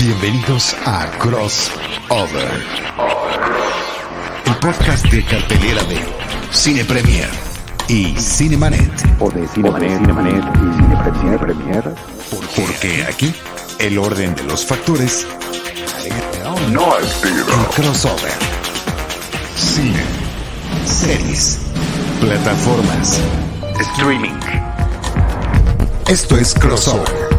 Bienvenidos a Crossover, el podcast de cartelera de Cine Premier y Cinemanet. O de Cinemanet, Cinemanet y Cine Premier. Porque aquí el orden de los factores no altera. El crossover. Cine, series, plataformas, Streaming. Esto es Crossover.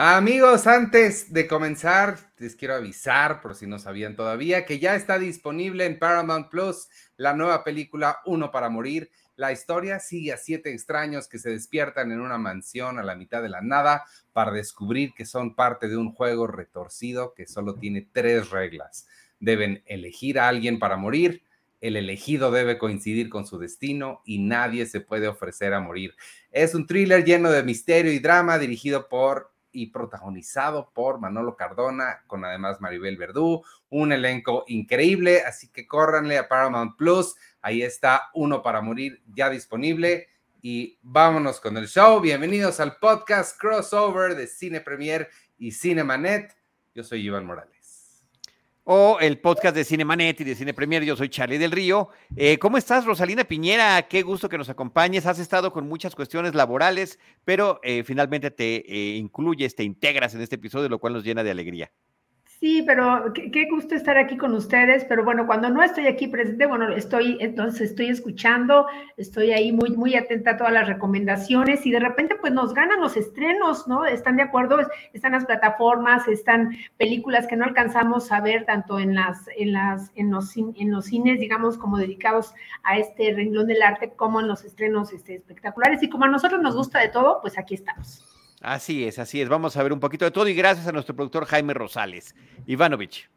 Amigos, antes de comenzar, les quiero avisar, por si no sabían todavía, que ya está disponible en Paramount Plus la nueva película Uno para Morir. La historia sigue a siete extraños que se despiertan en una mansión a la mitad de la nada para descubrir que son parte de un juego retorcido que solo tiene tres reglas. Deben elegir a alguien para morir, el elegido debe coincidir con su destino y nadie se puede ofrecer a morir. Es un thriller lleno de misterio y drama dirigido por y protagonizado por Manolo Cardona, con además Maribel Verdú, un elenco increíble, así que córranle a Paramount Plus, ahí está Uno para Morir ya disponible y vámonos con el show. Bienvenidos al podcast crossover de Cine Premier y Cine Manet. Yo soy Iván Morales o el podcast de Cine Manet y de Cine Premier. Yo soy Charlie del Río. Eh, ¿Cómo estás, Rosalina Piñera? Qué gusto que nos acompañes. Has estado con muchas cuestiones laborales, pero eh, finalmente te eh, incluyes, te integras en este episodio, lo cual nos llena de alegría. Sí, pero qué, gusto estar aquí con ustedes, pero bueno, cuando no estoy aquí presente, bueno, estoy, entonces estoy escuchando, estoy ahí muy, muy atenta a todas las recomendaciones y de repente pues nos ganan los estrenos, ¿no? ¿Están de acuerdo? Están las plataformas, están películas que no alcanzamos a ver tanto en las, en las, en los, en los cines, digamos, como dedicados a este renglón del arte, como en los estrenos este, espectaculares y como a nosotros nos gusta de todo, pues aquí estamos. Así es, así es. Vamos a ver un poquito de todo y gracias a nuestro productor Jaime Rosales. Ivanovich.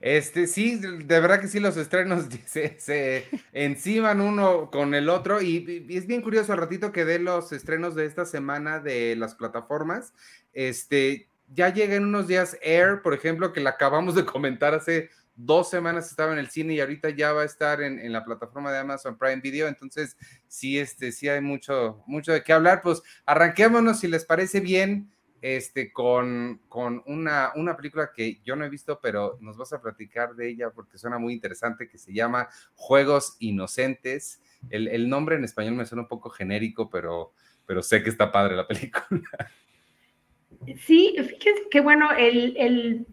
Este, sí, de verdad que sí, los estrenos se, enciman uno con el otro y, es bien curioso al ratito que dé los estrenos de esta semana de las plataformas. Este, ya llega en unos días Air, por ejemplo, que la acabamos de comentar hace dos semanas estaba en el cine y ahorita ya va a estar en, la plataforma de Amazon Prime Video. Entonces, sí, este, sí hay mucho, mucho de qué hablar. Pues arranquémonos, si les parece bien, este, con, con una, una película que yo no he visto, pero nos vas a platicar de ella porque suena muy interesante, que se llama Juegos Inocentes. El, nombre en español me suena un poco genérico, pero, pero sé que está padre la película. Sí, fíjense que bueno, el el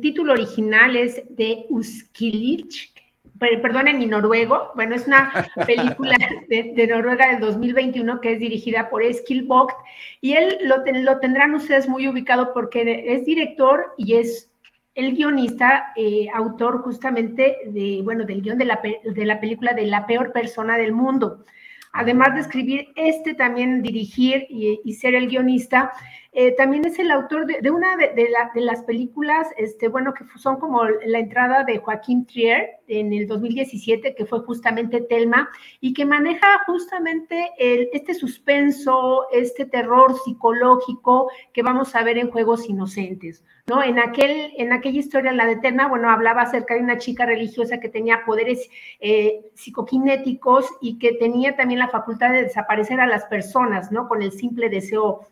título original es de Uskilich, perdonen mi noruego, bueno, es una película de, Noruega del 2021 que es dirigida por Eskil Vogt y él lo, tendrán ustedes muy ubicado porque es director y es el guionista, eh, autor justamente de, bueno, del guion de la, de la película de La peor persona del mundo. Además de escribir este, también dirigir y ser el guionista, eh, también es el autor de, una de, las películas, este, bueno, que son como la entrada de Joaquín Trier en el 2017, que fue justamente Telma, y que maneja justamente este suspenso, este terror psicológico que vamos a ver en Juegos Inocentes, ¿no? En, aquel, en aquella historia, la de Telma, bueno, hablaba acerca de una chica religiosa que tenía poderes eh, psicoquinéticos y que tenía también la facultad de desaparecer a las personas, ¿no? Con el simple deseo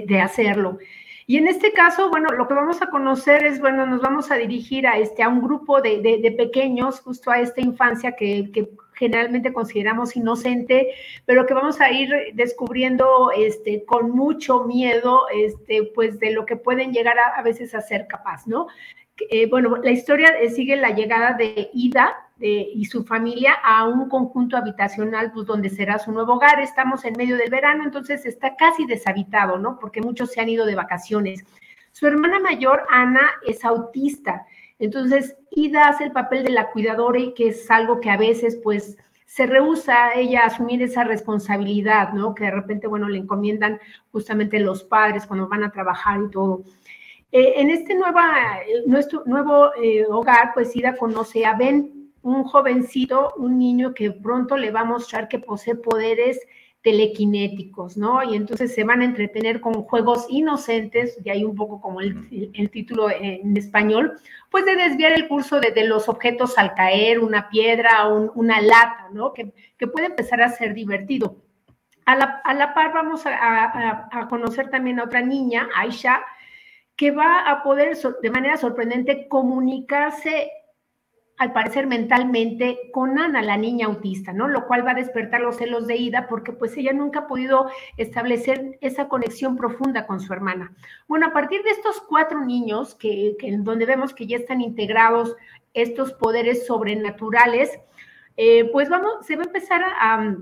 de, hacerlo. Y en este caso, bueno, lo que vamos a conocer es, bueno, nos vamos a dirigir a, este, a un grupo de, pequeños, justo a esta infancia que, generalmente consideramos inocente, pero que vamos a ir descubriendo este, con mucho miedo, este, pues de lo que pueden llegar a, a veces a ser capaz, ¿no? Eh, bueno, la historia eh, sigue la llegada de Ida y su familia a un conjunto habitacional, pues donde será su nuevo hogar. Estamos en medio del verano, entonces está casi deshabitado, ¿no? Porque muchos se han ido de vacaciones. Su hermana mayor, Ana, es autista. Entonces, Ida hace el papel de la cuidadora y que es algo que a veces, pues, se rehúsa ella a asumir esa responsabilidad, ¿no? Que de repente, bueno, le encomiendan justamente los padres cuando van a trabajar y todo. Eh, en este nueva, eh, nuestro nuevo eh, hogar, pues Ida conoce a Ben, un jovencito, un niño que pronto le va a mostrar que posee poderes telequinéticos, ¿no? Y entonces se van a entretener con juegos inocentes, y hay un poco como el, el título en español, pues de desviar el curso de, los objetos al caer, una piedra, una lata, ¿no? Que, que puede empezar a ser divertido. A la, a la par vamos a, a, a, conocer también a otra niña, Aisha, que va a poder de manera sorprendente comunicarse al parecer mentalmente con Ana, la niña autista, ¿no? Lo cual va a despertar los celos de Ida porque pues ella nunca ha podido establecer esa conexión profunda con su hermana. Bueno, a partir de estos cuatro niños, que, donde vemos que ya están integrados estos poderes sobrenaturales, eh, pues vamos, se va a empezar a,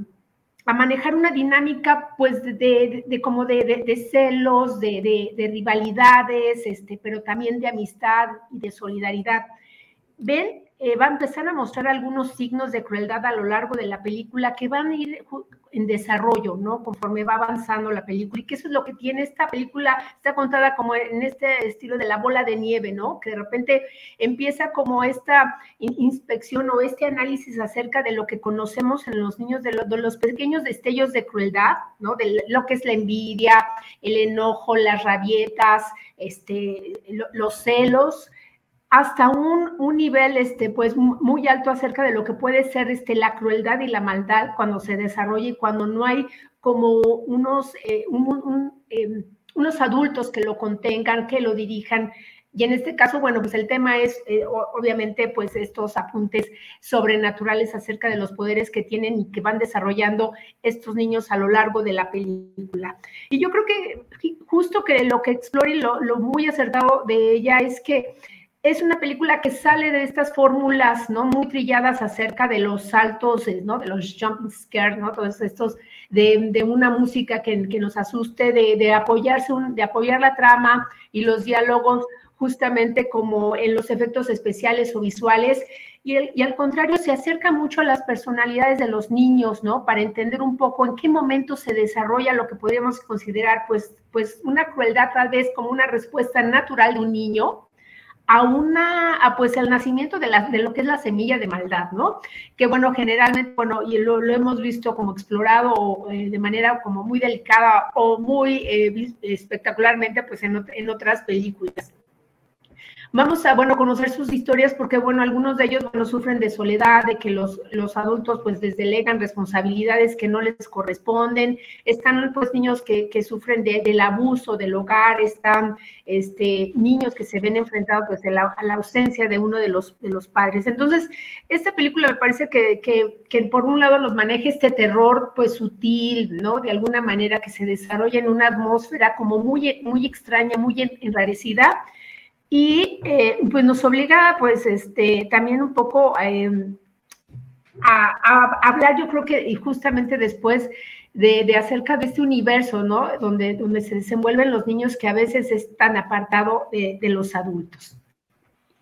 manejar una dinámica pues de, de, de como de, de celos, de, rivalidades, este, pero también de amistad y de solidaridad. Ven eh, va a empezar a mostrar algunos signos de crueldad a lo largo de la película que van a ir en desarrollo, ¿no? Conforme va avanzando la película. Y que eso es lo que tiene esta película, está contada como en este estilo de la bola de nieve, ¿no? Que de repente empieza como esta inspección o este análisis acerca de lo que conocemos en los niños, de, los pequeños destellos de crueldad, ¿no? De lo que es la envidia, el enojo, las rabietas, este, los celos hasta un, un, nivel este, pues, muy alto acerca de lo que puede ser este, la crueldad y la maldad cuando se desarrolla y cuando no hay como unos, eh, un, un, eh, unos adultos que lo contengan, que lo dirijan. Y en este caso, bueno, pues el tema es eh, obviamente pues estos apuntes sobrenaturales acerca de los poderes que tienen y que van desarrollando estos niños a lo largo de la película. Y yo creo que justo que lo que explore lo, lo muy acertado de ella es que es una película que sale de estas fórmulas, ¿no? Muy trilladas acerca de los saltos, eh, ¿no? De los jumping scares, ¿no? Todos estos, de, una música que, nos asuste, de, apoyarse, de apoyar la trama y los diálogos justamente como en los efectos especiales o visuales. Y, y, al contrario, se acerca mucho a las personalidades de los niños, ¿no? Para entender un poco en qué momento se desarrolla lo que podríamos considerar, pues, pues una crueldad tal vez como una respuesta natural de un niño, a una, a pues al nacimiento de, la, de lo que es la semilla de maldad, ¿no? Que bueno, generalmente, bueno, y lo, hemos visto como explorado eh, de manera como muy delicada o muy eh, espectacularmente, pues en otras películas. Vamos a, bueno, conocer sus historias porque, bueno, algunos de ellos, bueno, sufren de soledad, de que los, los adultos, pues, les delegan responsabilidades que no les corresponden. Están, pues, niños que, que sufren de, del abuso del hogar, están, este, niños que se ven enfrentados, pues, a la, ausencia de uno de los, de los padres. Entonces, esta película me parece que, que, que, por un lado nos maneja este terror, pues, sutil, ¿no? De alguna manera que se desarrolla en una atmósfera como muy, muy extraña, muy enrarecida y eh, pues nos obliga pues este también un poco eh, a, a, hablar yo creo que y justamente después de, de, acerca de este universo, ¿no? Donde, donde se desenvuelven los niños que a veces están apartados de, de, los adultos.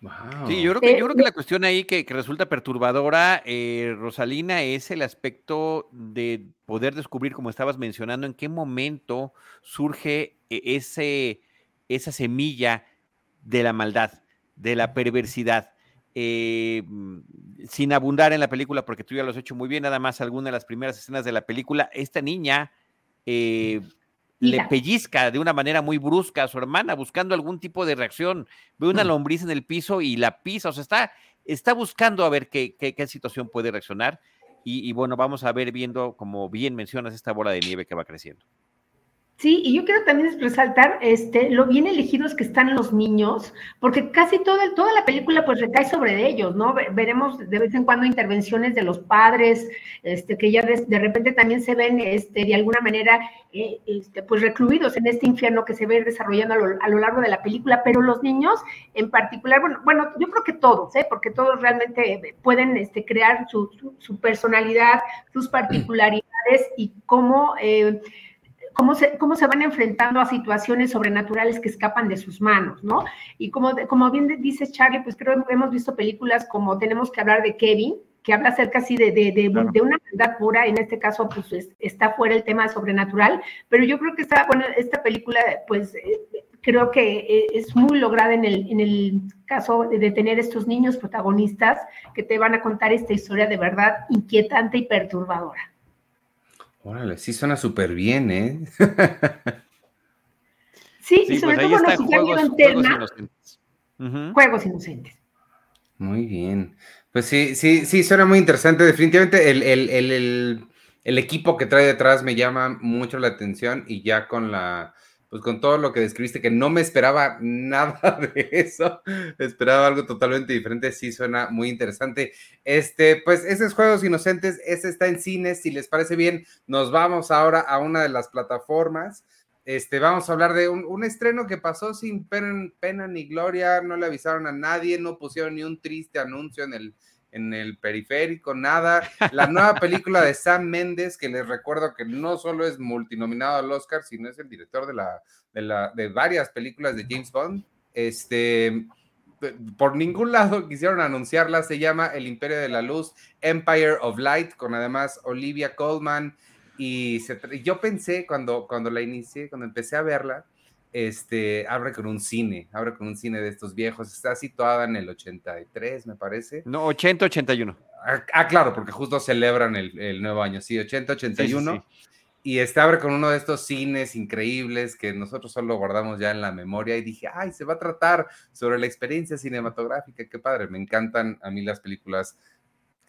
Wow. Sí, yo creo que, yo creo que la cuestión ahí que, que resulta perturbadora, eh, Rosalina, es el aspecto de poder descubrir, como estabas mencionando, en qué momento surge e, ese, esa semilla de la maldad, de la perversidad. Eh, sin abundar en la película, porque tú ya lo has hecho muy bien, nada más alguna de las primeras escenas de la película, esta niña eh, le pellizca de una manera muy brusca a su hermana, buscando algún tipo de reacción. Ve una mm. lombriz en el piso y la pisa, o sea, está, está buscando a ver qué, qué, qué situación puede reaccionar. Y, y, bueno, vamos a ver viendo, como bien mencionas, esta bola de nieve que va creciendo. Sí, y yo quiero también resaltar este, lo bien elegidos que están los niños, porque casi toda, toda la película pues recae sobre ellos, ¿no? Veremos de vez en cuando intervenciones de los padres, este, que ya de, de repente también se ven este, de alguna manera eh, este, pues recluidos en este infierno que se ve desarrollando a lo, a lo, largo de la película, pero los niños en particular, bueno, bueno yo creo que todos, ¿eh? porque todos realmente pueden este, crear su, su, su personalidad, sus particularidades y cómo... Eh, cómo se, cómo se van enfrentando a situaciones sobrenaturales que escapan de sus manos, ¿no? Y como, como bien dice Charlie, pues creo que hemos visto películas como Tenemos que hablar de Kevin, que habla acerca así de, de, de, claro. de una verdad pura, en este caso pues es, está fuera el tema sobrenatural, pero yo creo que esta, bueno, esta película pues eh, creo que eh, es muy lograda en el, en el caso de tener estos niños protagonistas que te van a contar esta historia de verdad inquietante y perturbadora. Órale, sí suena súper bien, ¿eh? sí, sí, y sobre pues todo cuando su juegos, interna, juegos inocentes. Uh -huh. Juegos inocentes. Muy bien. Pues sí, sí, sí, suena muy interesante. Definitivamente el, el, el, el equipo que trae detrás me llama mucho la atención y ya con la, pues con todo lo que describiste, que no me esperaba nada de eso, esperaba algo totalmente diferente, sí suena muy interesante. Este, pues esos Juegos Inocentes, ese está en cines, si les parece bien, nos vamos ahora a una de las plataformas. Este, vamos a hablar de un, un estreno que pasó sin pena, pena, ni gloria, no le avisaron a nadie, no pusieron ni un triste anuncio en el, en el periférico, nada. La nueva película de Sam Mendes, que les recuerdo que no solo es multinominado al Oscar, sino es el director de, la, de, de varias películas de James Bond. Este, por ningún lado quisieron anunciarla, se llama El Imperio de la Luz, Empire of Light, con además Olivia Colman. Y yo pensé cuando, cuando la inicié, cuando empecé a verla, este, abre con un cine, abre con un cine de estos viejos, está situada en el 83, me parece. No, 80, 81. Ah, ah, claro, porque justo celebran el, el nuevo año, sí, 80, 81. Sí, sí, sí. Y este abre con uno de estos cines increíbles que nosotros solo guardamos ya en la memoria y dije, ay, se va a tratar sobre la experiencia cinematográfica, qué padre, me encantan a mí las películas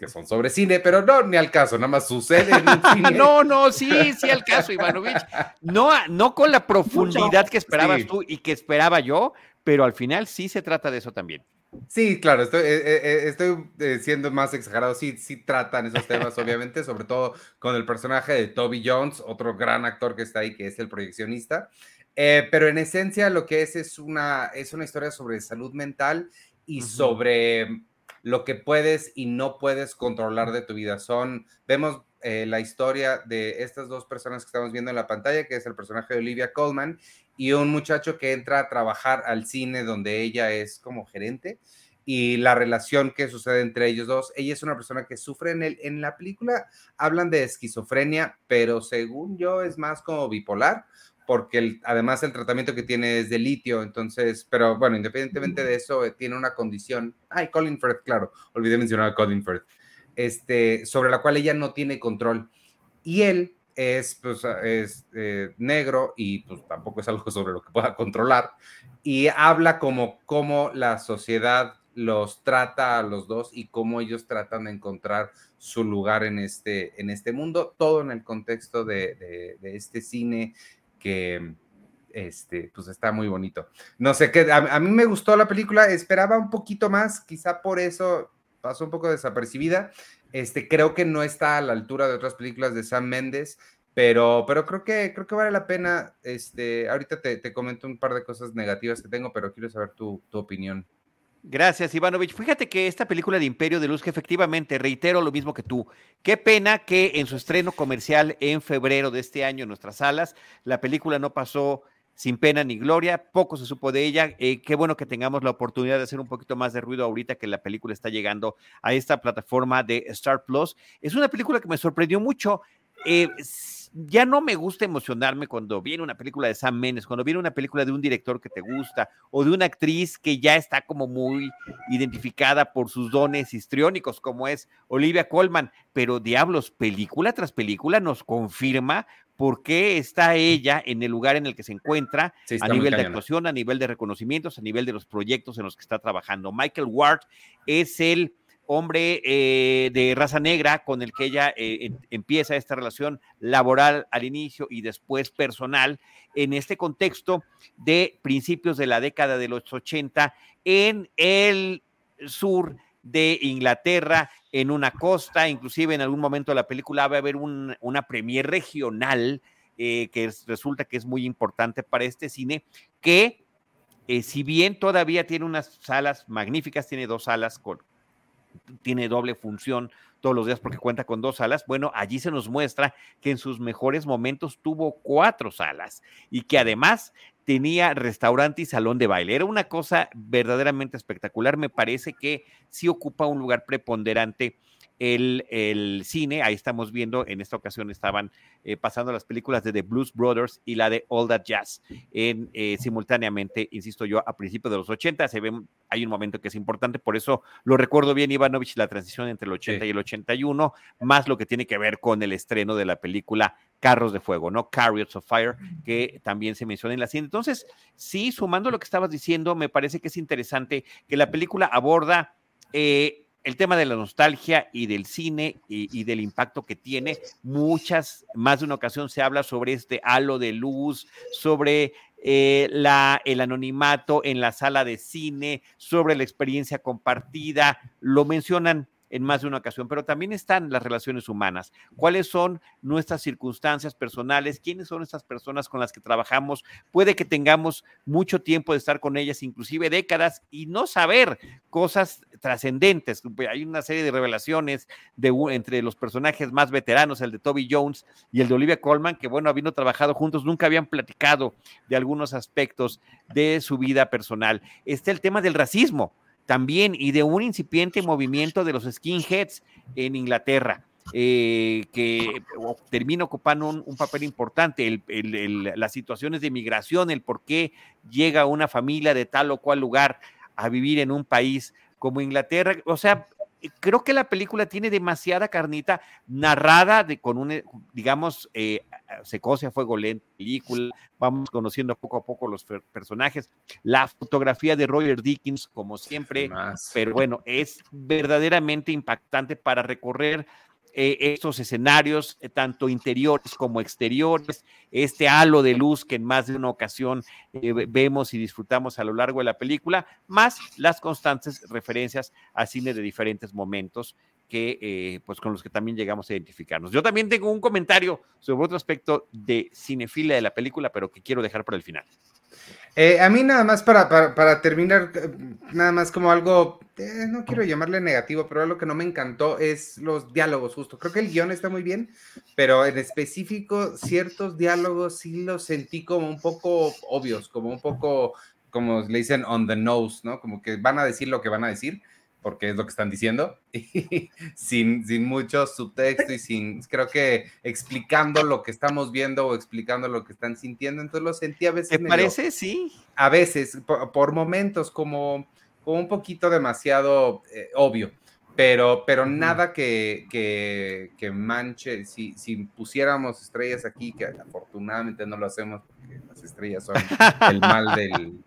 que son sobre cine, pero no, ni al caso, nada más sucede en un cine. no, no, sí, sí al caso, Ivanovich. No, no con la profundidad que esperabas sí. tú y que esperaba yo, pero al final sí se trata de eso también. Sí, claro, estoy, eh, eh, estoy eh, siendo más exagerado. Sí, sí tratan esos temas, obviamente, sobre todo con el personaje de Toby Jones, otro gran actor que está ahí, que es el proyeccionista. Eh, pero en esencia lo que es es una, es una historia sobre salud mental y uh -huh. sobre lo que puedes y no puedes controlar de tu vida. Son, vemos eh, la historia de estas dos personas que estamos viendo en la pantalla, que es el personaje de Olivia Colman y un muchacho que entra a trabajar al cine donde ella es como gerente y la relación que sucede entre ellos dos. Ella es una persona que sufre en, el, en la película, hablan de esquizofrenia, pero según yo es más como bipolar, porque el, además el tratamiento que tiene es de litio, entonces, pero bueno, independientemente de eso, eh, tiene una condición, ay, Colin Firth, claro, olvidé mencionar a Colin Firth, este, sobre la cual ella no tiene control. Y él es, pues, es eh, negro y pues tampoco es algo sobre lo que pueda controlar, y habla como cómo la sociedad los trata a los dos y cómo ellos tratan de encontrar su lugar en este, en este mundo, todo en el contexto de, de, de este cine que este, pues está muy bonito. No sé qué, a, mí me gustó la película, esperaba un poquito más, quizá por eso pasó un poco desapercibida. Este, creo que no está a la altura de otras películas de Sam Mendes, pero, pero creo que creo que vale la pena. Este, ahorita te, te comento un par de cosas negativas que tengo, pero quiero saber tu, tu opinión. Gracias, Ivanovich. Fíjate que esta película de Imperio de Luz, que efectivamente, reitero lo mismo que tú, qué pena que en su estreno comercial en febrero de este año en nuestras salas, la película no pasó sin pena ni gloria, poco se supo de ella, eh, qué bueno que tengamos la oportunidad de hacer un poquito más de ruido ahorita que la película está llegando a esta plataforma de Star Plus. Es una película que me sorprendió mucho. Eh, ya no me gusta emocionarme cuando viene una película de Sam Mendes, cuando viene una película de un director que te gusta o de una actriz que ya está como muy identificada por sus dones histriónicos, como es Olivia Colman. Pero diablos, película tras película nos confirma por qué está ella en el lugar en el que se encuentra sí, a nivel de actuación, a nivel de reconocimientos, a nivel de los proyectos en los que está trabajando. Michael Ward es el hombre eh, de raza negra con el que ella eh, en, empieza esta relación laboral al inicio y después personal en este contexto de principios de la década de los 80 en el sur de Inglaterra, en una costa, inclusive en algún momento de la película va a haber un, una premier regional eh, que es, resulta que es muy importante para este cine, que si bien todavía tiene unas salas magníficas, tiene dos salas con, tiene doble función todos los días porque cuenta con dos salas. Bueno, allí se nos muestra que en sus mejores momentos tuvo cuatro salas y que además tenía restaurante y salón de baile. Era una cosa verdaderamente espectacular. Me parece que sí ocupa un lugar preponderante el, el, cine. Ahí estamos viendo, en esta ocasión estaban eh, pasando las películas de The Blues Brothers y la de All That Jazz en, eh, simultáneamente, insisto yo, a principios de los 80. Se ve, hay un momento que es importante, por eso lo recuerdo bien, Ivanovich, la transición entre el 80 sí. y el 81, más lo que tiene que ver con el estreno de la película Carros de Fuego, ¿no? Chariots of Fire, que también se menciona en la cine. Entonces, sí, sumando lo que estabas diciendo, me parece que es interesante que la película aborda eh, el tema de la nostalgia y del cine y, del impacto que tiene. Muchas, más de una ocasión se habla sobre este halo de luz, sobre eh, el anonimato en la sala de cine, sobre la experiencia compartida. Lo mencionan en más de una ocasión, pero también están las relaciones humanas. ¿Cuáles son nuestras circunstancias personales? ¿Quiénes son estas personas con las que trabajamos? Puede que tengamos mucho tiempo de estar con ellas, inclusive décadas, y no saber cosas trascendentes. Hay una serie de revelaciones entre los personajes más veteranos, el de Toby Jones y el de Olivia Colman, que bueno, habiendo trabajado juntos, nunca habían platicado de algunos aspectos de su vida personal. Está el tema del racismo también y de un incipiente movimiento de los skinheads en Inglaterra. Eh, que termina ocupando un, papel importante, las situaciones de migración, el por qué llega una familia de tal o cual lugar a vivir en un país como Inglaterra. O sea, creo que la película tiene demasiada carnita narrada de, con un, digamos, eh, se cose a fuego lento, película, vamos conociendo poco a poco los personajes, la fotografía de Roger Dickens, como siempre, pero bueno, es verdaderamente impactante para recorrer eh, estos escenarios, eh, tanto interiores como exteriores, este halo de luz que en más de una ocasión eh, vemos y disfrutamos a lo largo de la película, más las constantes referencias a cine de diferentes momentos que, pues con los que también llegamos a identificarnos. Yo también tengo un comentario sobre otro aspecto de cinefila de la película, pero que quiero dejar para el final. Eh, a mí nada más para, para, terminar, eh, nada más como algo, eh, no quiero llamarle negativo, pero algo que no me encantó es los diálogos justo. Creo que el guion está muy bien, pero en específico ciertos diálogos sí los sentí como un poco obvios, como un poco, como le dicen, on the nose, ¿no? Como que van a decir lo que van a decir porque es lo que están diciendo, y sin, sin mucho subtexto y sin, creo que explicando lo que estamos viendo o explicando lo que están sintiendo, entonces lo sentí a veces. ¿Te parece? Sí. A veces, por, momentos, como, como, un poquito demasiado eh, obvio, pero, pero nada que, que, que manche, si, si, pusiéramos estrellas aquí, que afortunadamente no lo hacemos, porque las estrellas son el mal del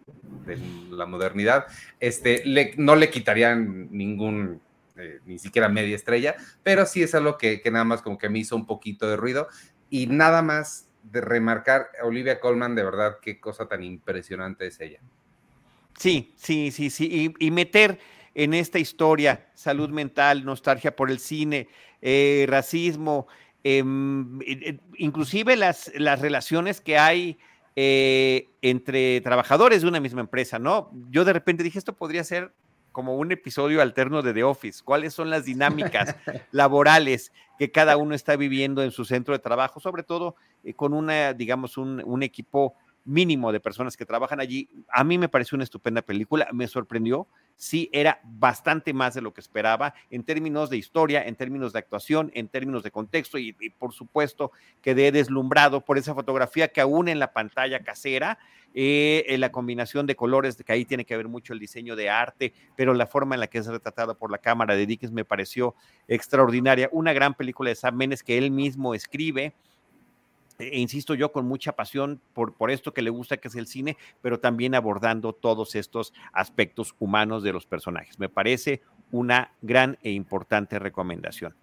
la modernidad, este, no le quitarían ningún, eh, ni siquiera media estrella, pero sí es algo que, que, nada más como que me hizo un poquito de ruido y nada más de remarcar, Olivia Colman, de verdad, qué cosa tan impresionante es ella. Sí, sí, sí, sí, y, meter en esta historia salud mental, nostalgia por el cine, eh, racismo, em, inclusive las, las relaciones que hay eh, entre trabajadores de una misma empresa, ¿no? Yo de repente dije, esto podría ser como un episodio alterno de The Office. ¿Cuáles son las dinámicas laborales que cada uno está viviendo en su centro de trabajo? Sobre todo eh, con una, digamos, un, un equipo mínimo de personas que trabajan allí. A mí me pareció una estupenda película, me sorprendió, sí era bastante más de lo que esperaba en términos de historia, en términos de actuación, en términos de contexto y, por supuesto quedé deslumbrado por esa fotografía que aún en la pantalla casera, eh, en la combinación de colores, que ahí tiene que ver mucho el diseño de arte, pero la forma en la que es retratada por la cámara de Dickens me pareció extraordinaria. Una gran película de Sam Mendes que él mismo escribe e insisto yo, con mucha pasión por, por esto que le gusta, que es el cine, pero también abordando todos estos aspectos humanos de los personajes. Me parece una gran e importante recomendación.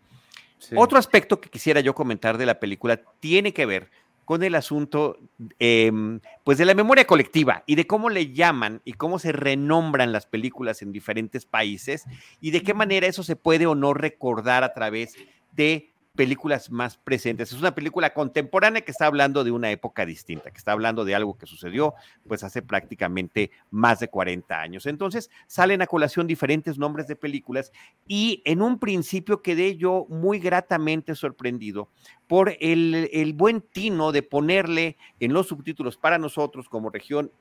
Otro aspecto que quisiera yo comentar de la película tiene que ver con el asunto em, pues de la memoria colectiva y de cómo le llaman y cómo se renombran las películas en diferentes países y de qué manera eso se puede o no recordar a través de películas más presentes. Es una película contemporánea que está hablando de una época distinta, que está hablando de algo que sucedió pues hace prácticamente más de 40 años. Entonces salen a colación diferentes nombres de películas y en un principio quedé yo muy gratamente sorprendido por el, el buen tino de ponerle en los subtítulos para nosotros como región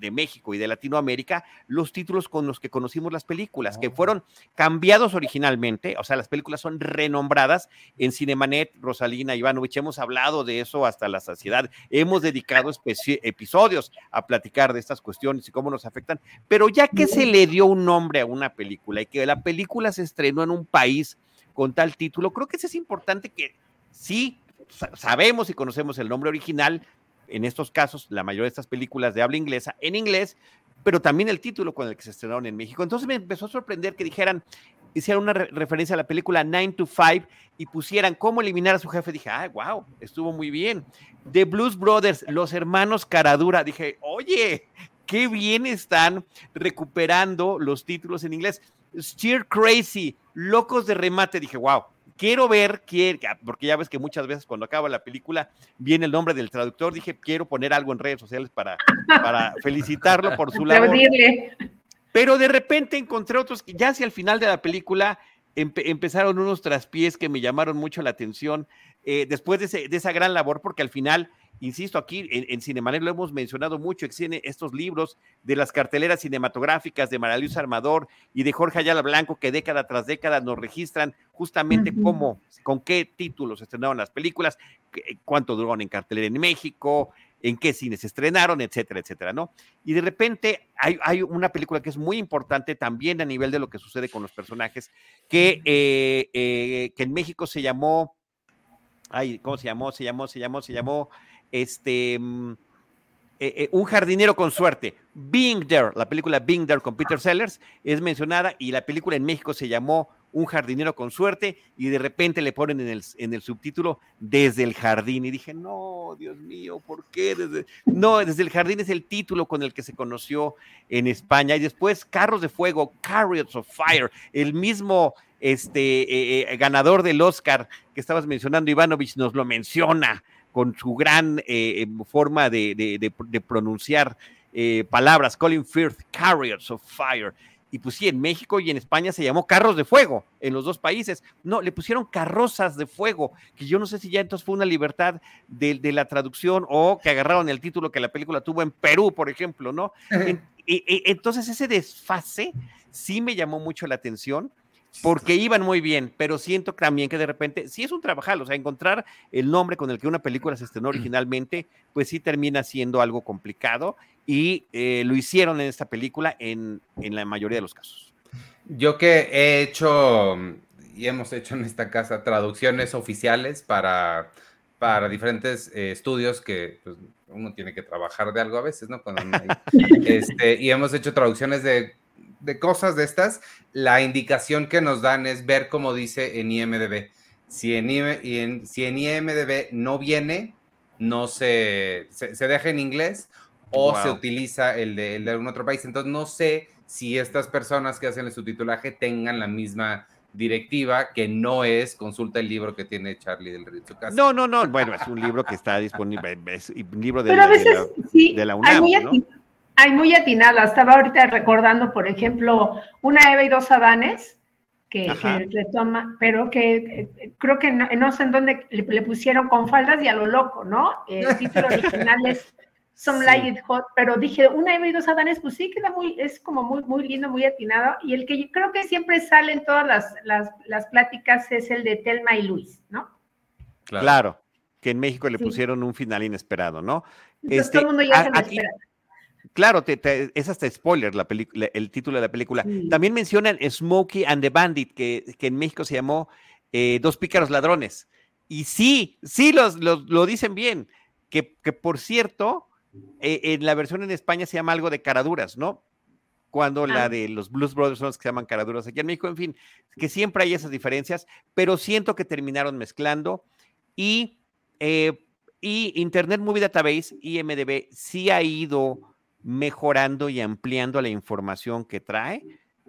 de México y de Latinoamérica los títulos con los que conocimos las películas, que oh. fueron cambiados originalmente, o sea, las películas son renombradas en Cinemanet, Rosalina Ivanovich, hemos hablado de eso hasta la saciedad, hemos dedicado episodios a platicar de estas cuestiones y cómo nos afectan, pero ya que se le dio un nombre a una película y que la película se estrenó en un país con tal título, creo que es importante que sí sabemos y conocemos el nombre original, en estos casos, la mayoría de estas películas de habla inglesa, en inglés, pero también el título con el que se estrenaron en México. Entonces me empezó a sorprender que dijeran, hicieran una re- referencia a la película 9 to 5 y pusieran cómo eliminar a su jefe. Dije, ah, wow, estuvo muy bien. The Blues Brothers, los hermanos Caradura. Dije, oye, qué bien están recuperando los títulos en inglés. Steer Crazy, Locos de Remate. Dije, wow, quiero ver, quiero, porque ya ves que muchas veces cuando acaba la película viene el nombre del traductor. Dije, quiero poner algo en redes sociales para, para felicitarlo por su labor. Pero de repente encontré otros que ya hacia el final de la película empe- empezaron unos traspiés que me llamaron mucho la atención eh, después de, ese- de esa gran labor, porque al final, insisto, aquí en, en Cinemanet lo hemos mencionado mucho, existen estos libros de las carteleras cinematográficas de María Luisa Armador y de Jorge Ayala Blanco que década tras década nos registran justamente cómo, con qué títulos estrenaron las películas, cuánto duraron en cartelera en México, en qué cines se estrenaron, etcétera, etcétera, ¿no? Y de repente hay, hay una película que es muy importante también a nivel de lo que sucede con los personajes, que, eh, eh, que en México se llamó, ay, ¿cómo se llamó? Se llamó, se llamó, se llamó, este, mm, eh, eh, Un jardinero con suerte. Being There, la película Being There con Peter Sellers es mencionada y la película en México se llamó Un jardinero con suerte y de repente le ponen en el, en el subtítulo Desde el jardín y dije, no, Dios mío, ¿por qué? No, Desde el jardín es el título con el que se conoció en España y después Carros de Fuego, Chariots of Fire, el mismo este, eh, ganador del Oscar que estabas mencionando, Ivanovich, nos lo menciona con su gran eh, forma de, de, de, de pronunciar eh, palabras, Colin Firth, Carriers of Fire. Y pues sí, en México y en España se llamó Carros de Fuego, en los dos países. No, le pusieron Carrozas de Fuego, que yo no sé si ya entonces fue una libertad de, de la traducción o que agarraron el título que la película tuvo en Perú, por ejemplo, ¿no? En, entonces ese desfase sí me llamó mucho la atención porque iban muy bien, pero siento también que de repente, sí es un trabajal, o sea, encontrar el nombre con el que una película se estrenó originalmente, pues sí termina siendo algo complicado y eh, lo hicieron en esta película en, en, la mayoría de los casos. Yo que he hecho y hemos hecho en esta casa traducciones oficiales para, para diferentes eh, estudios que pues, uno tiene que trabajar de algo a veces, ¿no? Cuando este, y hemos hecho traducciones de de cosas de estas, la indicación que nos dan es ver cómo dice en IMDB. Si en, IM, si en IMDB no viene, no se, se, se deja en inglés o wow. se utiliza el de, el de algún otro país. Entonces no sé si estas personas que hacen el subtitulaje tengan la misma directiva que no es consulta el libro que tiene Charlie del Río. No, no, no, bueno, es un libro que está disponible, es un libro de, Pero a veces, de, la, sí, de la UNAM, ¿no? Hay muy atinada. Estaba ahorita recordando, por ejemplo, una Eva y dos Adanes, que, que retoma, pero que eh, creo que no, no, sé en dónde le, le, pusieron con faldas y a lo loco, ¿no? El título original es Some sí. Like It Hot, pero dije, una Eva y dos Adanes, pues sí, queda muy, es como muy, muy lindo, muy atinado. Y el que yo creo que siempre sale en todas las, las, las pláticas es el de Telma y Luis, ¿no? Claro. claro que en México le sí. pusieron un final inesperado, ¿no? Entonces, este, todo el mundo ya a, se lo aquí, espera. Claro, te, te, es hasta spoiler la película, el título de la película. Sí. También mencionan Smokey and the Bandit, que, que en México se llamó eh, Dos Pícaros Ladrones. Y sí, sí los, los, lo dicen bien. Que, que por cierto, eh, en la versión en España se llama algo de caraduras, ¿no? Cuando ah. la de los Blues Brothers son los que se llaman caraduras aquí en México, en fin, que siempre hay esas diferencias, pero siento que terminaron mezclando y, eh, y Internet Movie Database, IMDB, sí ha ido mejorando y ampliando la información que trae,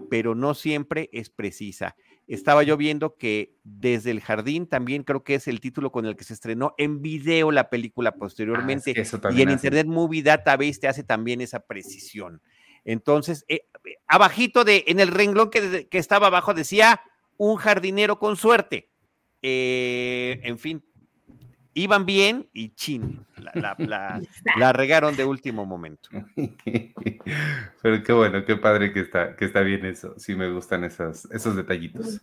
pero no siempre es precisa. Estaba yo viendo que desde el jardín también creo que es el título con el que se estrenó en video la película posteriormente. Ah, es y en hace. Internet Movie Database te hace también esa precisión. Entonces, eh, abajito de, en el renglón que, que, estaba abajo decía un jardinero con suerte. Eh, en fin, iban bien y chin, la, la, la, la, regaron de último momento. Pero qué bueno, qué padre que está, que está bien eso. Sí me gustan esos, esos detallitos.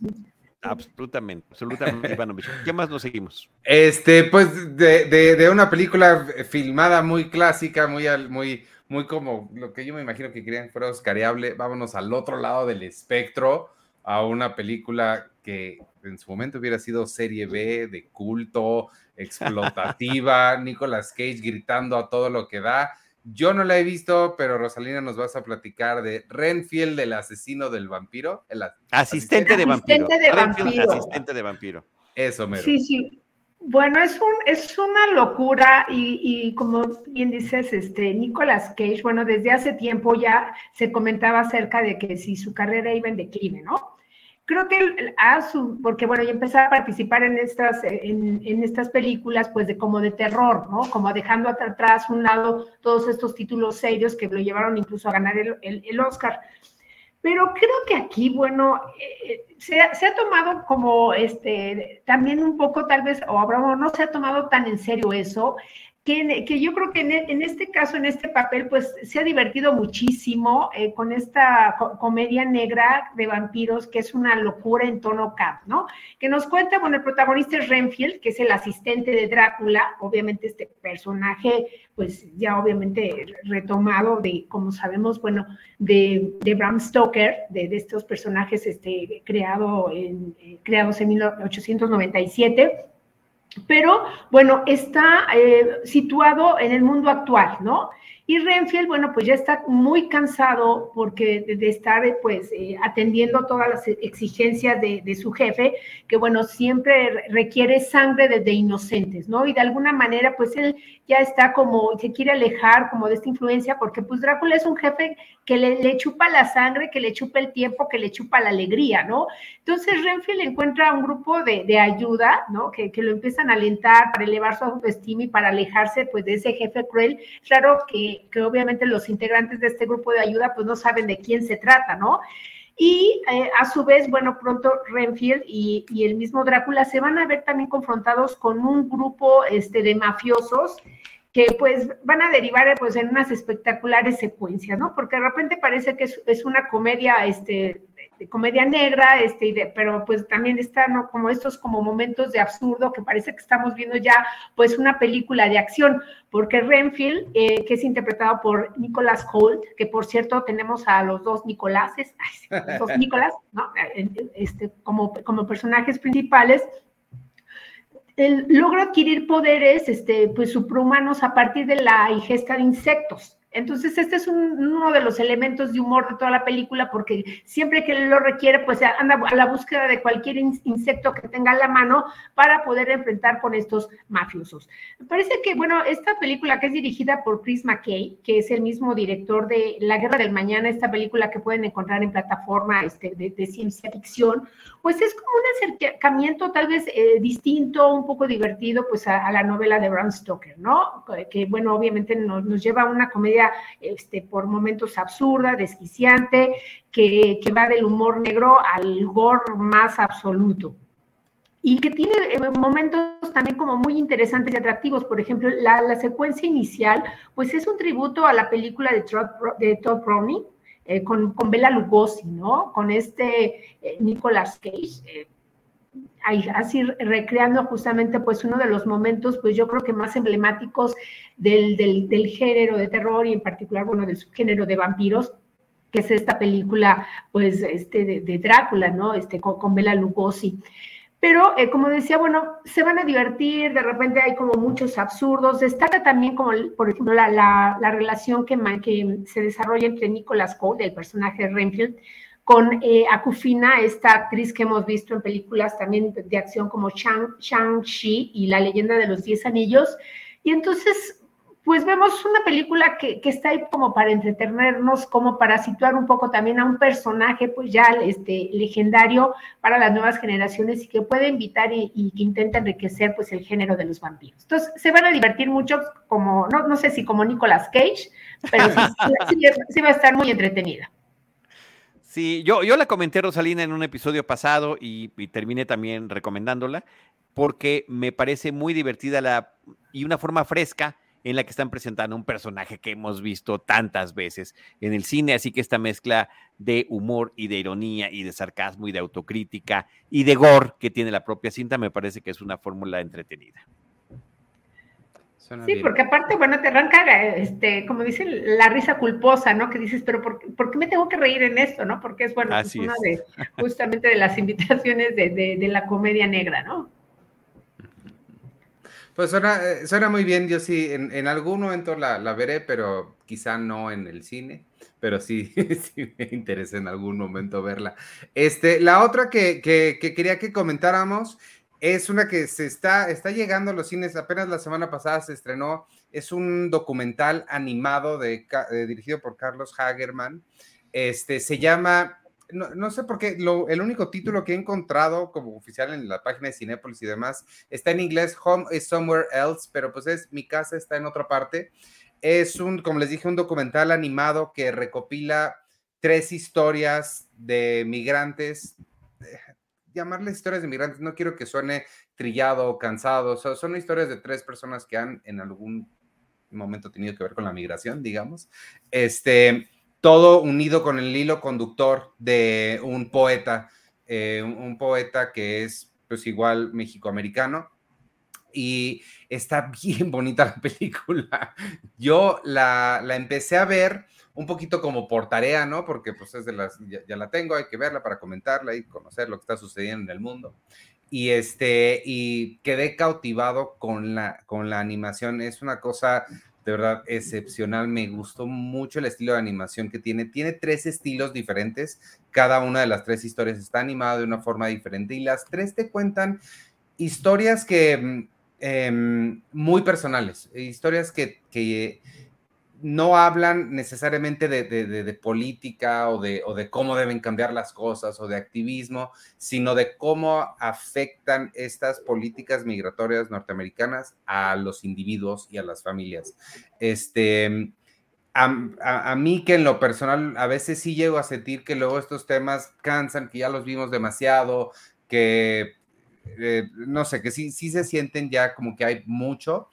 Absolutamente, absolutamente, Ivanovich. ¿Qué más nos seguimos? Este, pues de, de, de, una película filmada muy clásica, muy, muy, muy como lo que yo me imagino que querían fuera oscareable. Vámonos al otro lado del espectro, a una película que en su momento hubiera sido serie B, de culto, explotativa, Nicolas Cage gritando a todo lo que da, Yo no la he visto, pero Rosalina nos vas a platicar de Renfield, el asesino del vampiro. El asistente, de vampiro. Asistente de vampiro. Asistente de vampiro. Eso, mero. Sí, sí. Bueno, es, un, es una locura y, y, como bien dices, este, Nicolas Cage, bueno, desde hace tiempo ya se comentaba acerca de que si su carrera iba en declive, ¿no? Creo que a su, porque bueno, ya empecé a participar en estas, en, en, estas películas, pues de como de terror, ¿no? Como dejando atrás un lado todos estos títulos serios que lo llevaron incluso a ganar el, el, el Oscar. Pero creo que aquí, bueno, eh, se, se, ha tomado como este, también un poco tal vez, o Abraham no se ha tomado tan en serio eso, que, yo creo que en, este caso, en este papel, pues se ha divertido muchísimo eh, con esta comedia negra de vampiros, que es una locura en tono cap, ¿no? Que nos cuenta, bueno, el protagonista es Renfield, que es el asistente de Drácula, obviamente este personaje, pues ya obviamente retomado de, como sabemos, bueno, de, Bram Stoker, de, de estos personajes este, creado en, eh, creados en 1897 pero bueno, está eh, situado en el mundo actual, ¿no? Y Renfield, bueno, pues ya está muy cansado porque de, estar pues eh, atendiendo todas las exigencias de, su jefe, que bueno, siempre requiere sangre de, inocentes, ¿no? Y de alguna manera, pues él ya está como, se quiere alejar como de esta influencia, porque pues Drácula es un jefe que le, le chupa la sangre, que le chupa el tiempo, que le chupa la alegría, ¿no? Entonces Renfield encuentra un grupo de, de ayuda, ¿no? Que, que, lo empiezan a alentar para elevar su autoestima y para alejarse pues de ese jefe cruel. Claro que, que obviamente los integrantes de este grupo de ayuda pues no saben de quién se trata, ¿no? Y eh, a su vez, bueno, pronto Renfield y, y, el mismo Drácula se van a ver también confrontados con un grupo este, de mafiosos que pues van a derivar pues en unas espectaculares secuencias, ¿no? Porque de repente parece que es, es una comedia, este, de comedia negra, este, de, pero pues también están ¿no? como estos como momentos de absurdo que parece que estamos viendo ya pues una película de acción, porque Renfield, eh, que es interpretado por Nicolas Holt, que por cierto tenemos a los dos Nicoláses, los dos Nicolás, ¿no? este, como, como personajes principales, él logra adquirir poderes este, pues, suprahumanos a partir de la ingesta de insectos. Entonces, este es un, uno de los elementos de humor de toda la película, porque siempre que lo requiere, pues anda a la búsqueda de cualquier insecto que tenga a la mano para poder enfrentar con estos mafiosos. Me parece que, bueno, esta película que es dirigida por Chris McKay, que es el mismo director de La Guerra del Mañana, esta película que pueden encontrar en plataforma este, de, de, ciencia ficción, pues es como un acercamiento tal vez eh, distinto, un poco divertido, pues a, a, la novela de Bram Stoker, ¿no? Que, bueno, obviamente nos, nos lleva a una comedia este, por momentos absurda, desquiciante, que, que va del humor negro al gore más absoluto y que tiene eh, momentos también como muy interesantes y atractivos. Por ejemplo, la, la, secuencia inicial, pues es un tributo a la película de, Todd, de Todd Browning, eh, con, con Bela Lugosi, ¿no? Con este eh, Nicolas Cage. Eh, así recreando justamente pues uno de los momentos pues yo creo que más emblemáticos del, del, del género de terror y en particular bueno del subgénero de vampiros que es esta película pues este de, Drácula no este con, con Bela Lugosi. Pero eh, como decía, bueno, se van a divertir, de repente hay como muchos absurdos, destaca también como, por ejemplo, la, la, la relación que, que, se desarrolla entre Nicolas Cole, el personaje de Renfield, con eh, Akufina, esta actriz que hemos visto en películas también de acción como Shang-Chi y La leyenda de los diez anillos. Y entonces, pues vemos una película que, está ahí como para entretenernos, como para situar un poco también a un personaje, pues ya este, legendario para las nuevas generaciones y que puede invitar y, que intenta enriquecer pues el género de los vampiros. Entonces, se van a divertir mucho, como, no, no sé si como Nicolas Cage, pero sí, sí, sí va a estar muy entretenida. Sí, yo, yo la comenté, Rosalina, en un episodio pasado y, y, terminé también recomendándola porque me parece muy divertida la, y una forma fresca en la que están presentando un personaje que hemos visto tantas veces en el cine, así que esta mezcla de humor y de ironía y de sarcasmo y de autocrítica y de gore que tiene la propia cinta me parece que es una fórmula entretenida. Suena sí, bien. porque aparte, bueno, te arranca, este, como dicen, la risa culposa, ¿no? Que dices, pero ¿por, ¿por qué me tengo que reír en esto, no? Porque es, bueno, es una de, justamente de las invitaciones de, de, de, la comedia negra, ¿no? Pues suena, eh, suena muy bien, yo sí, en, en algún momento la, la, veré, pero quizá no en el cine, pero sí, sí me interesa en algún momento verla. Este, la otra que, que, que quería que comentáramos es una que se está, está llegando a los cines, apenas la semana pasada se estrenó, es un documental animado de dirigido por Carlos Hagerman, este, se llama, no, no sé por qué, el único título que he encontrado como oficial en la página de Cinépolis y demás está en inglés, Home is Somewhere Else, pero pues es Mi casa está en otra parte. Es un, como les dije, un documental animado que recopila tres historias de migrantes llamarle historias de migrantes, no quiero que suene trillado o cansado, son historias de tres personas que han en algún momento tenido que ver con la migración, digamos. Este, todo unido con el hilo conductor de un poeta, eh, un, poeta que es pues igual mexicoamericano. Y está bien bonita la película. Yo la, la empecé a ver un poquito como por tarea, ¿no? Porque pues es de las, ya, la tengo, hay que verla para comentarla y conocer lo que está sucediendo en el mundo. Y este, y quedé cautivado con la, con la animación. Es una cosa de verdad excepcional. Me gustó mucho el estilo de animación que tiene. Tiene tres estilos diferentes. Cada una de las tres historias está animada de una forma diferente y las tres te cuentan historias que eh, muy personales, historias que, que no hablan necesariamente de, política o de, cómo deben cambiar las cosas o de activismo, sino de cómo afectan estas políticas migratorias norteamericanas a los individuos y a las familias. Este, a, mí que en lo personal a veces sí llego a sentir que luego estos temas cansan, que ya los vimos demasiado, que eh, no sé, que sí se sienten ya como que hay mucho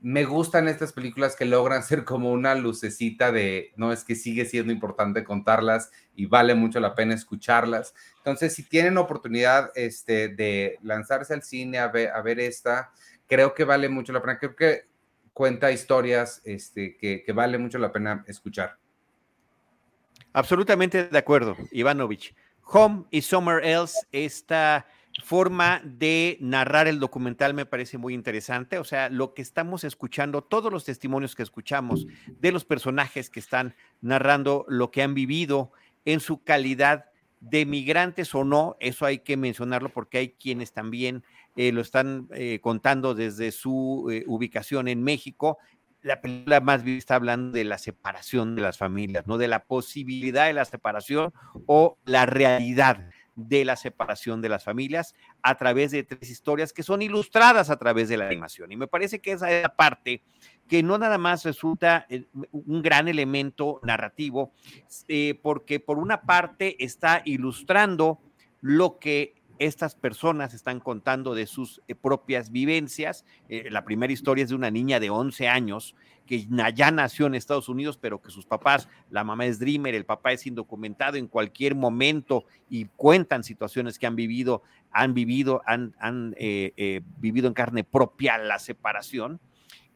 me gustan estas películas que logran ser como una lucecita de, no, es que sigue siendo importante contarlas y vale mucho la pena escucharlas. Entonces, si tienen oportunidad este, de lanzarse al cine a ver, esta, creo que vale mucho la pena. Creo que cuenta historias este, que, que vale mucho la pena escuchar. Absolutamente de acuerdo, Ivanovich. Home y Somewhere Else, esta forma de narrar el documental me parece muy interesante. O sea, lo que estamos escuchando, todos los testimonios que escuchamos de los personajes que están narrando lo que han vivido en su calidad de migrantes o no, eso hay que mencionarlo porque hay quienes también eh, lo están eh, contando desde su eh, ubicación en México. La película más bien está hablando de la separación de las familias, no de la posibilidad de la separación o la realidad de la separación de las familias a través de tres historias que son ilustradas a través de la animación. Y me parece que esa es la parte que no nada más resulta eh, un gran elemento narrativo, eh, porque por una parte está ilustrando lo que estas personas están contando de sus eh, propias vivencias. la primera historia es de una niña de 11 años que ya nació en Estados Unidos, pero que sus papás, la mamá es Dreamer, el papá es indocumentado en cualquier momento y cuentan situaciones que han vivido, han vivido, han, eh, eh, vivido en carne propia la separación.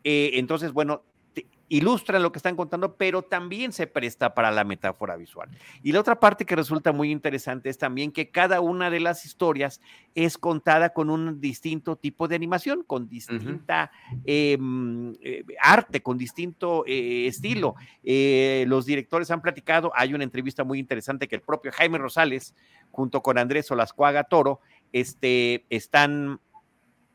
Eh, entonces, bueno, ilustran lo que están contando, pero también se presta para la metáfora visual. Y la otra parte que resulta muy interesante es también que cada una de las historias es contada con un distinto tipo de animación, con distinta em, eh, arte, con distinto eh, estilo. Eh, los directores han platicado, hay una entrevista muy interesante que el propio Jaime Rosales, junto con Andrés Olascuaga Toro, este, están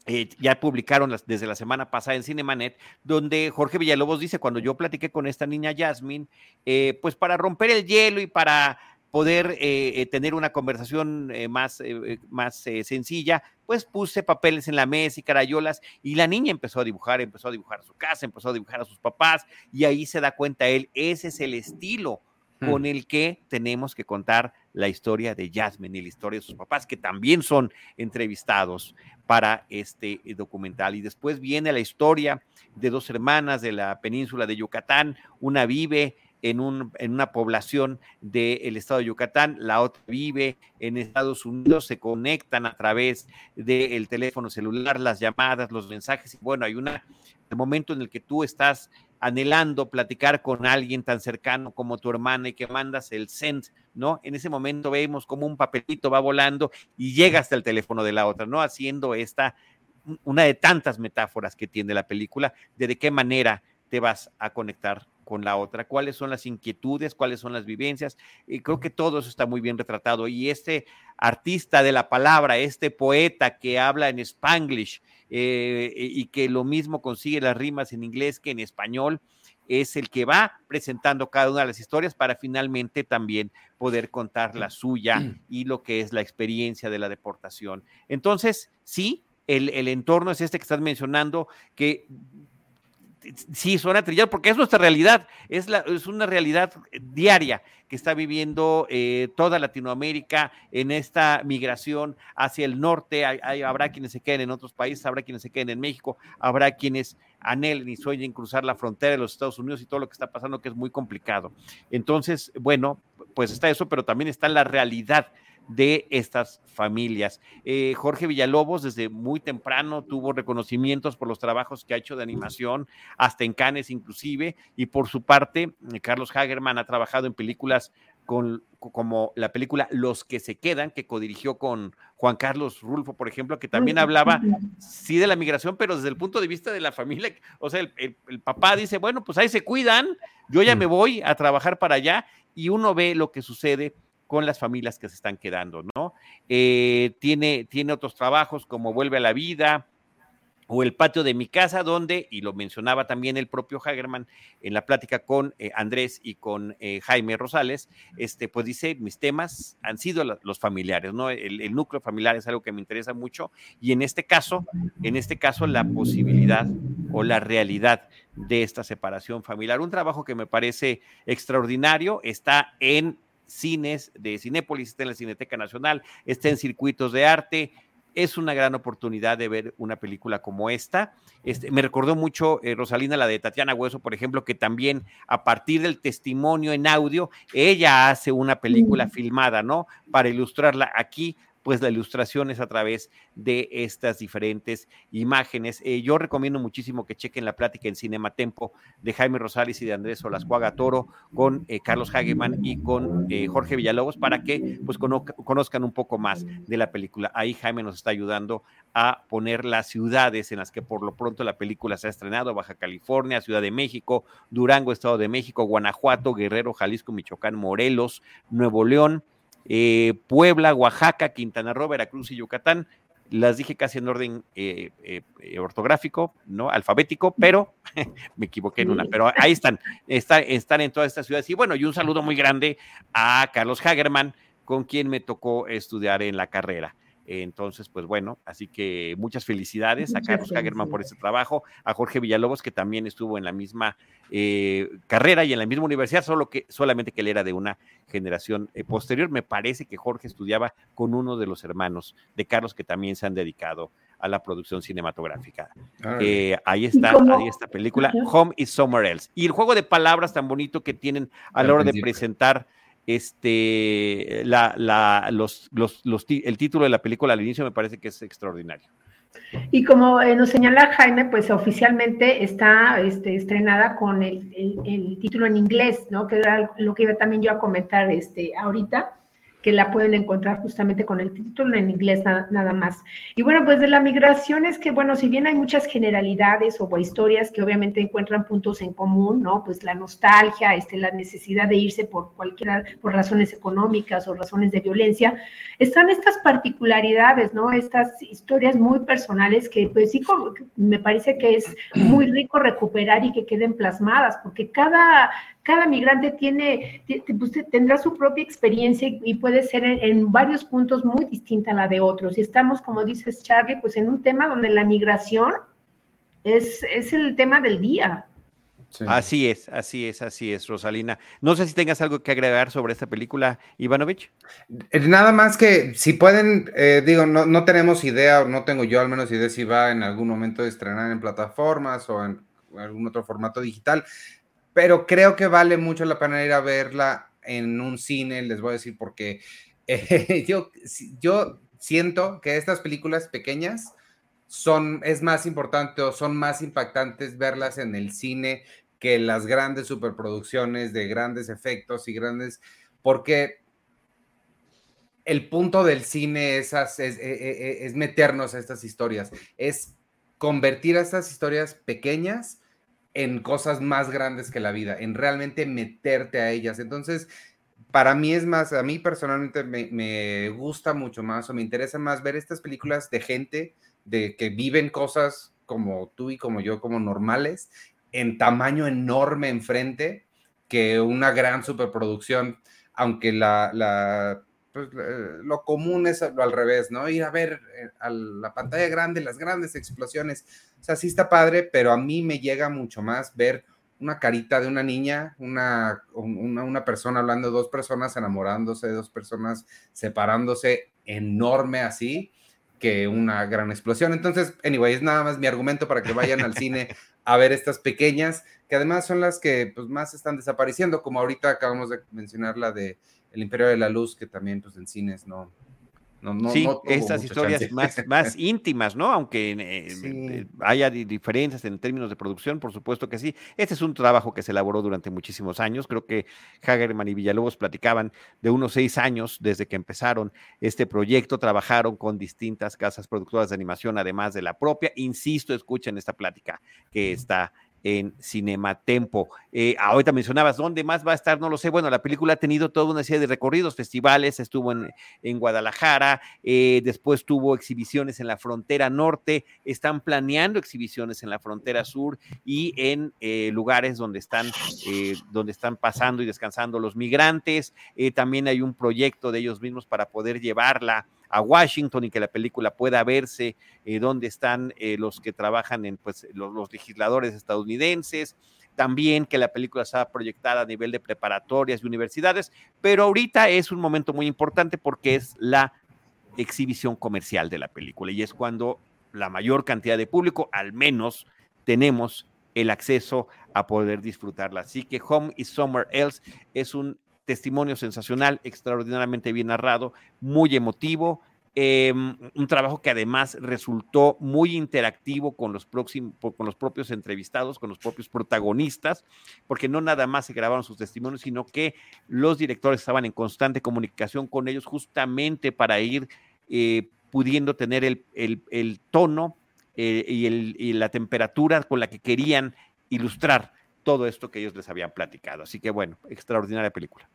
eh, ya publicaron desde la semana pasada en Cinemanet, donde Jorge Villalobos dice, cuando yo platiqué con esta niña Jasmine, eh, pues para romper el hielo y para poder eh, tener una conversación más, más sencilla, pues puse papeles en la mesa y carayolas y la niña empezó a dibujar, empezó a dibujar a su casa, empezó a dibujar a sus papás y ahí se da cuenta él, ese es el estilo con hmm. el que tenemos que contar la historia de Jasmine y la historia de sus papás, que también son entrevistados para este eh, documental. Y después viene la historia de dos hermanas de la península de Yucatán. Una vive en, un, en una población del estado de Yucatán, la otra vive en Estados Unidos, se conectan a través del teléfono celular, las llamadas, los mensajes. Y bueno, hay una, el momento en el que tú estás anhelando platicar con alguien tan cercano como tu hermana y que mandas el send, ¿no? En ese momento vemos como un papelito va volando y llega hasta el teléfono de la otra, ¿no? Haciendo esta una de tantas metáforas que tiene la película, de de qué manera te vas a conectar con la otra, cuáles son las inquietudes, cuáles son las vivencias. Y creo que todo eso está muy bien retratado. Y este artista de la palabra, este poeta que habla en spanglish eh, y que lo mismo consigue las rimas en inglés que en español, es el que va presentando cada una de las historias para finalmente también poder contar la suya y lo que es la experiencia de la deportación. Entonces, sí, el, el entorno es este que estás mencionando, que sí suena trillado porque es nuestra realidad, es, la, es una realidad diaria que está viviendo eh, toda Latinoamérica en esta migración hacia el norte. Hay, habrá quienes se queden en otros países, habrá quienes se queden en México, habrá quienes anhelen y sueñen cruzar la frontera de los Estados Unidos y todo lo que está pasando, que es muy complicado. Entonces, bueno, pues está eso, pero también está la realidad de estas familias. Eh, Jorge Villalobos desde muy temprano tuvo reconocimientos por los trabajos que ha hecho de animación, hasta en Cannes inclusive, y por su parte, eh, Carlos Hagerman ha trabajado en películas con, como la película Los que se quedan, que codirigió con Juan Carlos Rulfo, por ejemplo, que también hablaba, sí, de la migración, pero desde el punto de vista de la familia. O sea, el, el papá dice, bueno, pues ahí se cuidan, yo ya me voy a trabajar para allá, y uno ve lo que sucede con las familias que se están quedando, ¿no? Eh, tiene, tiene otros trabajos como Vuelve a la Vida o El Patio de mi Casa, donde, y lo mencionaba también el propio Hagerman en la plática con eh, Andrés y con eh, Jaime Rosales, este, pues dice, mis temas han sido los familiares, ¿no? El, el, núcleo familiar es algo que me interesa mucho y en este caso, en este caso, la posibilidad o la realidad de esta separación familiar. Un trabajo que me parece extraordinario, está en cines de Cinépolis, está en la Cineteca Nacional, está en circuitos de arte. Es una gran oportunidad de ver una película como esta. Este, me recordó mucho eh, Rosalina, la de Tatiana Hueso, por ejemplo, que también a partir del testimonio en audio, ella hace una película filmada, ¿no? Para ilustrarla aquí pues la ilustración es a través de estas diferentes imágenes. Eh, yo recomiendo muchísimo que chequen la plática en Cinema Tempo de Jaime Rosales y de Andrés Olascuaga Toro con eh, Carlos Hageman y con eh, Jorge Villalobos para que pues conozcan un poco más de la película. Ahí Jaime nos está ayudando a poner las ciudades en las que por lo pronto la película se ha estrenado, Baja California, Ciudad de México, Durango, Estado de México, Guanajuato, Guerrero, Jalisco, Michoacán, Morelos, Nuevo León, eh, Puebla, Oaxaca, Quintana Roo, Veracruz y Yucatán. Las dije casi en orden eh, eh, ortográfico, ¿no? Alfabético, pero me equivoqué en una. Pero ahí están, están, están en todas estas ciudades. Y bueno, y un saludo muy grande a Carlos Hagerman, con quien me tocó estudiar en la carrera. Entonces, pues bueno, así que muchas felicidades a Carlos Hagerman por este trabajo, a Jorge Villalobos, que también estuvo en la misma eh, carrera y en la misma universidad, solo que solamente que él era de una generación eh, posterior. Me parece que Jorge estudiaba con uno de los hermanos de Carlos, que también se han dedicado a la producción cinematográfica. Eh, ahí está, ahí está película, Home is Somewhere Else. Y el juego de palabras tan bonito que tienen a la hora de presentar este, la, la, los, los, los, el título de la película al inicio me parece que es extraordinario. Y como eh, nos señala Jaime, pues oficialmente está este, estrenada con el, el, el, título en inglés, ¿no? Que era lo que iba también yo a comentar este, ahorita que la pueden encontrar justamente con el título en inglés nada, nada, más. Y bueno, pues de la migración es que, bueno, si bien hay muchas generalidades o historias que obviamente encuentran puntos en común, ¿no? Pues la nostalgia, este, la necesidad de irse por cualquiera, por razones económicas o razones de violencia, están estas particularidades, ¿no? Estas historias muy personales que, pues sí, me parece que es muy rico recuperar y que queden plasmadas, porque cada, cada migrante tiene, pues, tendrá su propia experiencia y puede ser en, en, varios puntos muy distinta a la de otros. Y estamos, como dices, Charlie, pues en un tema donde la migración es, es el tema del día. Sí. Así es, así es, así es, Rosalina. No sé si tengas algo que agregar sobre esta película, Ivanovich. Eh, nada más que si pueden, eh, digo, no, no tenemos idea, o no tengo yo al menos idea si va en algún momento de estrenar en plataformas o en algún otro formato digital pero creo que vale mucho la pena ir a verla en un cine, les voy a decir porque eh, yo, yo siento que estas películas pequeñas son, es más importante o son más impactantes verlas en el cine que las grandes superproducciones de grandes efectos y grandes, porque el punto del cine es, es, es, es, meternos a estas historias, es convertir a estas historias pequeñas en cosas más grandes que la vida, en realmente meterte a ellas. Entonces, para mí es más, a mí personalmente me, gusta mucho más o me interesa más ver estas películas de gente de que viven cosas como tú y como yo, como normales, en tamaño enorme enfrente, que una gran superproducción, aunque la, la pues, lo común es lo al revés, ¿no? Ir a ver eh, a la pantalla grande, las grandes explosiones. O sea, sí está padre, pero a mí me llega mucho más ver una carita de una niña, una, una, una persona hablando, dos personas enamorándose, dos personas separándose, enorme así, que una gran explosión. Entonces, anyway, es nada más mi argumento para que vayan al cine a ver estas pequeñas, que además son las que pues, más están desapareciendo, como ahorita acabamos de mencionar la de El Imperio de la Luz, que también pues en cines no, sí, estas historias más, más íntimas, ¿no? Aunque eh, haya diferencias en términos de producción, por supuesto que sí. Este es un trabajo que se elaboró durante muchísimos años. Creo que Hagerman y Villalobos platicaban de unos seis años desde que empezaron este proyecto. Trabajaron con distintas casas productoras de animación, además de la propia. Insisto, escuchen esta plática que está en Cinematempo. Eh, ahorita mencionabas, ¿dónde más va a estar? No lo sé. Bueno, la película ha tenido toda una serie de recorridos, festivales, estuvo en, Guadalajara, eh, después tuvo exhibiciones en la frontera norte, están planeando exhibiciones en la frontera sur y en eh, lugares donde están, eh, donde están pasando y descansando los migrantes. también hay un proyecto de ellos mismos para poder llevarla a Washington y que la película pueda verse, donde están los que trabajan en pues, los, legisladores estadounidenses, también que la película sea proyectada a nivel de preparatorias y universidades, pero ahorita es un momento muy importante porque es la exhibición comercial de la película y es cuando la mayor cantidad de público, al menos, tenemos el acceso a poder disfrutarla. Así que Home is Somewhere Else es un testimonio sensacional, extraordinariamente bien narrado, muy emotivo, em, un trabajo que además resultó muy interactivo con los, próximos, con los propios entrevistados, con los propios protagonistas, porque no nada más se grabaron sus testimonios, sino que los directores estaban en constante comunicación con ellos justamente para ir eh, pudiendo tener el, tono eh, y la temperatura con la que querían ilustrar todo esto que ellos les habían platicado. Así que bueno, extraordinaria película.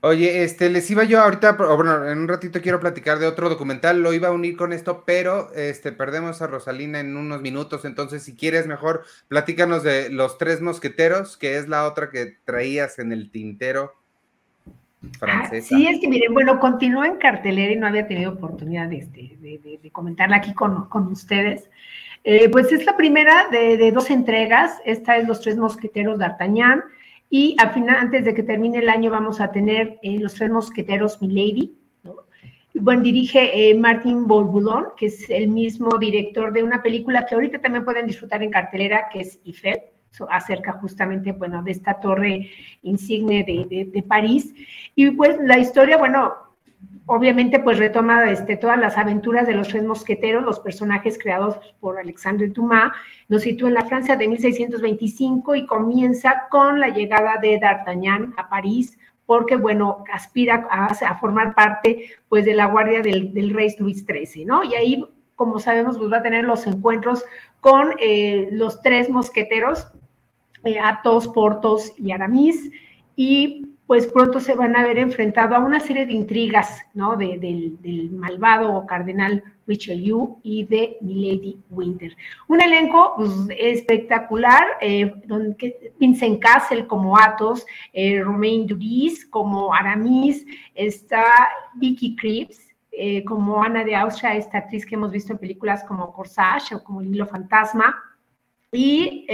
Oye, este, les iba yo ahorita, bueno, en un ratito quiero platicar de otro documental, lo iba a unir con esto, pero este, perdemos a Rosalina en unos minutos, entonces si quieres mejor, platícanos de Los Tres Mosqueteros, que es la otra que traías en el tintero francesa. sí, es que miren, bueno, continúa en cartelera y no había tenido oportunidad este, de, de, comentarla aquí con, con ustedes. Eh, pues es la primera de, de, dos entregas, esta es Los Tres Mosqueteros de D'Artagnan, y al final, antes de que termine el año, vamos a tener eh, Los Tres Mosqueteros Milady. ¿no? Bueno, dirige eh, Martin Bourboulon, que es el mismo director de una película que ahorita también pueden disfrutar en cartelera, que es Eiffel, acerca justamente, bueno, de esta torre insigne de, de, de París. Y pues la historia, bueno, obviamente pues retoma este, todas las aventuras de los tres mosqueteros, los personajes creados por Alexandre Dumas, nos sitúa en la Francia de 1625 y comienza con la llegada de D'Artagnan a París, porque bueno, aspira a, formar parte pues de la guardia del, rey Luis XIII, ¿no? Y ahí, como sabemos, pues va a tener los encuentros con eh, los tres mosqueteros, eh, Athos, Portos y Aramis, y pues pronto se van a ver enfrentado a una serie de intrigas, ¿no? del, malvado cardenal Richelieu y de Milady Winter. Un elenco pues, espectacular, eh, donde Vincent Castle como Athos, eh, Romain Duris como Aramis, está Vicky Creeps, eh, como Ana de Austria, esta actriz que hemos visto en películas como Corsage o como El Hilo Fantasma. Y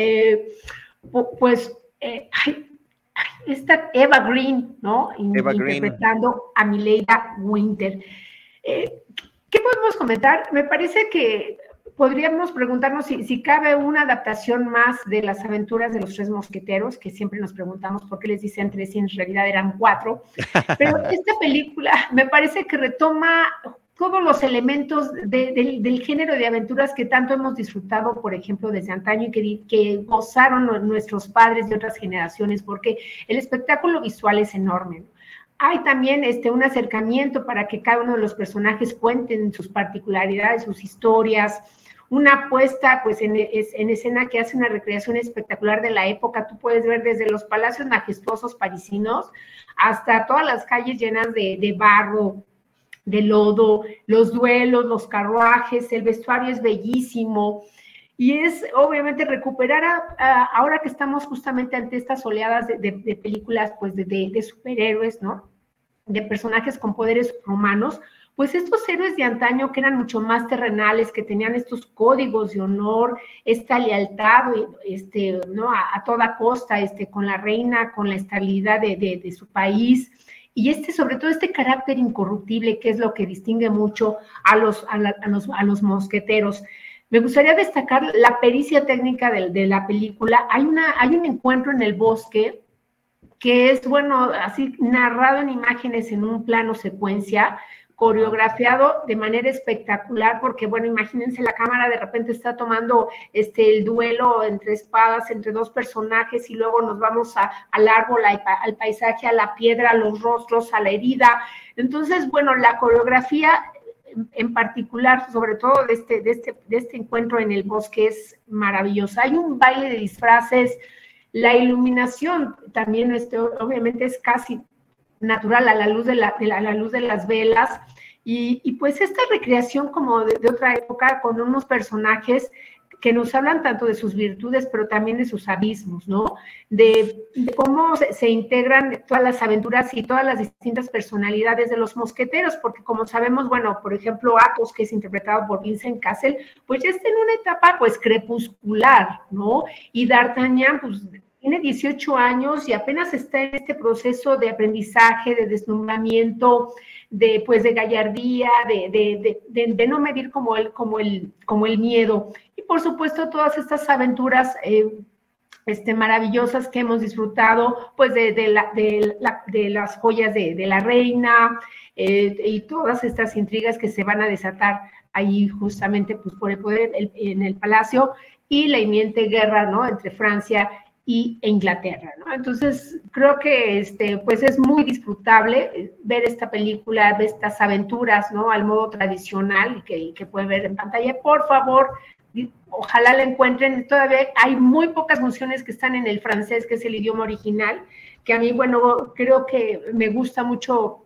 pues esta Eva Green, ¿no? Interpretando a Mileida Winter. Eh, ¿Qué podemos comentar? Me parece que podríamos preguntarnos si, cabe una adaptación más de las aventuras de los tres mosqueteros, que siempre nos preguntamos por qué les dicen tres y en realidad eran cuatro. Pero esta película me parece que retoma todos los elementos del género de aventuras que tanto hemos disfrutado, por ejemplo, desde antaño y que, gozaron nuestros padres de otras generaciones, porque el espectáculo visual es enorme. hay también este, un acercamiento para que cada uno de los personajes cuenten sus particularidades, sus historias, una puesta pues en, en, escena que hace una recreación espectacular de la época. Tú puedes ver desde los palacios majestuosos parisinos hasta todas las calles llenas de barro, de lodo, los duelos, los carruajes, el vestuario es bellísimo. Y es obviamente recuperar, ahora que estamos justamente ante estas oleadas de, películas, pues de, de, superhéroes, ¿no? De personajes con poderes humanos, pues estos héroes de antaño que eran mucho más terrenales, que tenían estos códigos de honor, esta lealtad, este, ¿no? A, toda costa, este, con la reina, con la estabilidad de, su país, y este, sobre todo, este carácter incorruptible, que es lo que distingue mucho a los, a, los, a los mosqueteros. Me gustaría destacar la pericia técnica de, de, la película. Hay, una, hay un encuentro en el bosque que es, bueno, así narrado en imágenes en un plano secuencia, coreografiado de manera espectacular, porque bueno, imagínense la cámara de repente está tomando este el duelo entre espadas, entre dos personajes, y luego nos vamos a, al árbol, al paisaje, a la piedra, a los rostros, a la herida. Entonces, bueno, la coreografía en particular, sobre todo de este, de este, de este encuentro en el bosque, es maravillosa. Hay un baile de disfraces, la iluminación también, este, obviamente, es casi natural a la luz de, la, la, luz de las velas. Y, pues esta recreación como de, otra época con unos personajes que nos hablan tanto de sus virtudes, pero también de sus abismos, ¿no? De, cómo se, integran todas las aventuras y todas las distintas personalidades de los mosqueteros, porque como sabemos, bueno, por ejemplo, Athos, que es interpretado por Vincent Cassel, pues ya está en una etapa, pues, crepuscular, ¿no? Y D'Artagnan, pues, tiene 18 años y apenas está en este proceso de aprendizaje, de deslumbramiento, de pues de gallardía, de, de, no medir como el, como, el, como el miedo. Y por supuesto todas estas aventuras eh, este, maravillosas que hemos disfrutado, pues de, la, de, las joyas de, la reina eh, y todas estas intrigas que se van a desatar ahí justamente pues, por el poder en el palacio y la inminente guerra ¿no? entre Francia y Inglaterra, ¿no? Entonces, creo que este, pues es muy disfrutable eh, ver esta película, ver estas aventuras, ¿no? Al modo tradicional que, que pueden ver en pantalla. Por favor, ojalá la encuentren. Todavía hay muy pocas funciones que están en el francés, que es el idioma original, que a mí, bueno, creo que me gusta mucho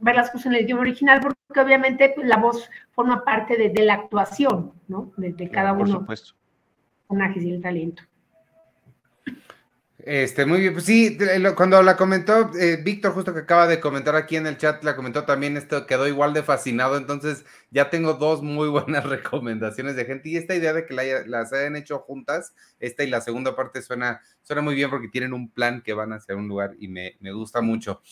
ver las cosas en el idioma original, porque obviamente pues, la voz forma parte de, la actuación, ¿no? De, cada uno. Por supuesto. Personajes y el talento. Este, muy bien, pues sí, cuando la comentó eh, Víctor, justo que acaba de comentar aquí en el chat, la comentó también, esto quedó igual de fascinado, entonces ya tengo dos muy buenas recomendaciones de gente y esta idea de que las hayan hecho juntas, esta y la segunda parte suena, suena muy bien porque tienen un plan que van hacia un lugar y me, me gusta mucho.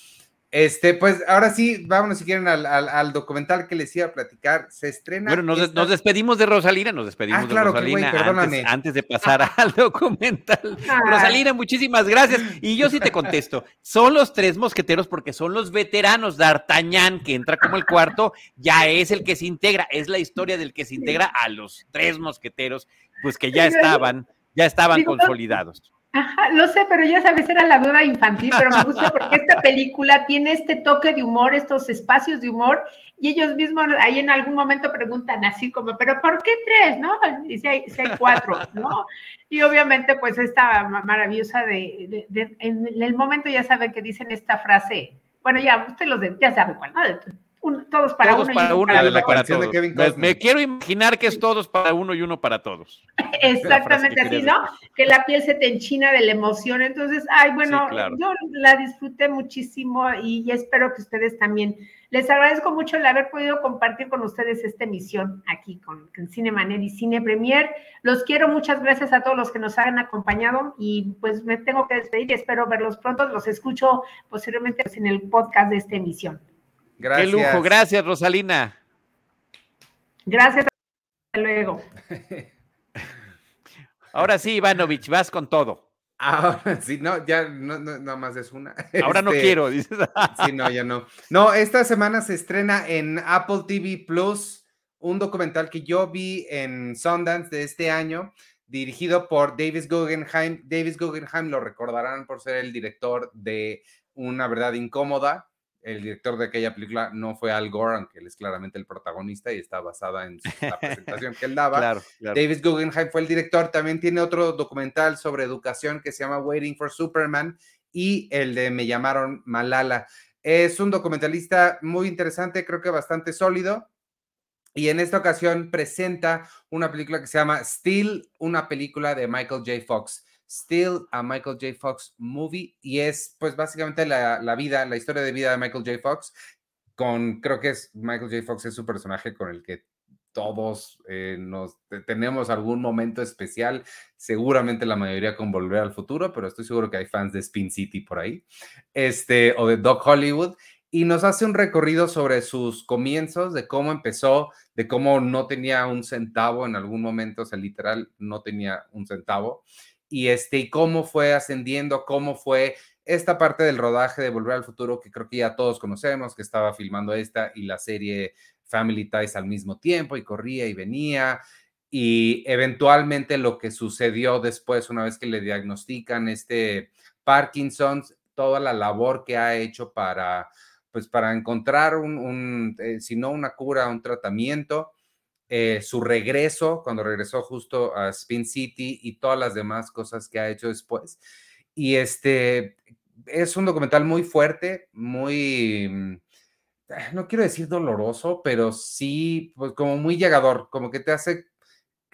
Este, pues ahora sí, vámonos si quieren al, documental que les iba a platicar. Se estrena. Bueno, nos, despedimos de Rosalina, nos despedimos ah, claro, de Rosalina perdóname. Antes, de pasar al documental. Rosalina, muchísimas gracias. Y yo sí te contesto, son los tres mosqueteros porque son los veteranos. D'Artagnan, que entra como el cuarto, ya es el que se integra. Es la historia del que se integra a los tres mosqueteros, pues que ya estaban, ya estaban consolidados. Ajá, lo sé, pero ya sabes, era la duda infantil, pero me gusta porque esta película tiene este toque de humor, estos espacios de humor, y ellos mismos ahí en algún momento preguntan así como, pero ¿por qué tres, no? Y si hay, cuatro, ¿no? Y obviamente, pues esta maravillosa de, en el momento ya saben que dicen esta frase, bueno, ya usted los ya sabe cuál, ¿no? Todos para todos uno. Para uno y uno para todos. Me, quiero imaginar que es todos para uno y uno para todos. Exactamente así, ¿no? Que la piel se te enchina de la emoción. Entonces, ay, bueno, yo la disfruté muchísimo y, espero que ustedes también. Les agradezco mucho el haber podido compartir con ustedes esta emisión aquí con, con Cine Manet y Cine Premier. Los quiero, muchas gracias a todos los que nos han acompañado y pues me tengo que despedir y espero verlos pronto. Los escucho posiblemente en el podcast de esta emisión. Qué lujo, gracias Rosalina. Gracias, hasta luego. Ahora sí, Ivanovich, vas con todo. Ahora sí, no, ya no, no, más es una. Ahora no este, quiero, dices. sí, no, ya no. No, esta semana se estrena en Apple TV Plus un documental que yo vi en Sundance de este año, dirigido por Davis Guggenheim. Davis Guggenheim lo recordarán por ser el director de Una Verdad Incómoda, el director de aquella película no fue Al Gore, aunque él es claramente el protagonista y está basada en la presentación que él daba. Claro, claro. David Guggenheim fue el director, también tiene otro documental sobre educación que se llama Waiting for Superman y el de Me llamaron Malala. Es un documentalista muy interesante, creo que bastante sólido. Y en esta ocasión presenta una película que se llama Still, una película de Michael J. Fox. Still a Michael J. Fox movie y es pues básicamente la, la, vida, la historia de vida de Michael J. Fox con, creo que es Michael J. Fox es su personaje con el que todos eh, nos tenemos algún momento especial, seguramente la mayoría con Volver al Futuro, pero estoy seguro que hay fans de Spin City por ahí, este, o de Doc Hollywood, y nos hace un recorrido sobre sus comienzos, de cómo empezó, de cómo no tenía un centavo en algún momento, o sea, literal, no tenía un centavo, y este, y cómo fue ascendiendo, cómo fue esta parte del rodaje de Volver al Futuro, que creo que ya todos conocemos, que estaba filmando esta y la serie Family Ties al mismo tiempo, y corría y venía, y eventualmente lo que sucedió después, una vez que le diagnostican este Parkinson, toda la labor que ha hecho para, pues para encontrar un, eh, si no una cura, un tratamiento, eh, su regreso, cuando regresó justo a Spin City y todas las demás cosas que ha hecho después. Y este es un documental muy fuerte, muy, mm, no quiero decir doloroso, pero sí, pues como muy llegador, como que te hace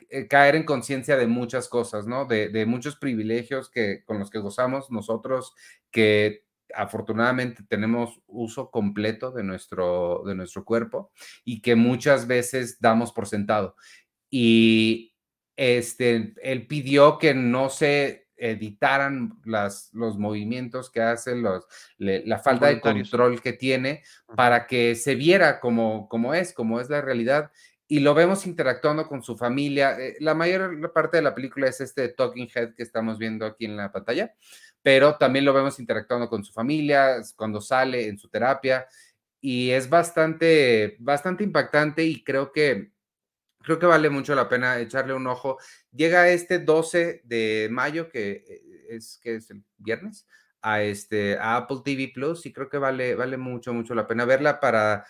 eh, caer en conciencia de muchas cosas, ¿no? De, de, muchos privilegios que, con los que gozamos nosotros, que afortunadamente tenemos uso completo de nuestro, de nuestro cuerpo y que muchas veces damos por sentado. Y este, él pidió que no se editaran las, los movimientos que hace, los, le, la falta de control que tiene para que se viera como, como es, como es la realidad. Y lo vemos interactuando con su familia. Eh, la mayor parte de la película es este talking head que estamos viendo aquí en la pantalla pero también lo vemos interactuando con su familia, cuando sale en su terapia, y es bastante, bastante impactante y creo que, creo que vale mucho la pena echarle un ojo. Llega este 12 de mayo, que eh, es, que es el viernes, a, este, a Apple TV Plus, y creo que vale, vale mucho, mucho la pena verla para,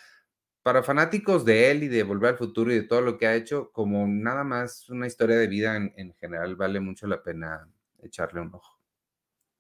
para fanáticos de él y de Volver al Futuro y de todo lo que ha hecho, como nada más una historia de vida en, en general, vale mucho la pena echarle un ojo.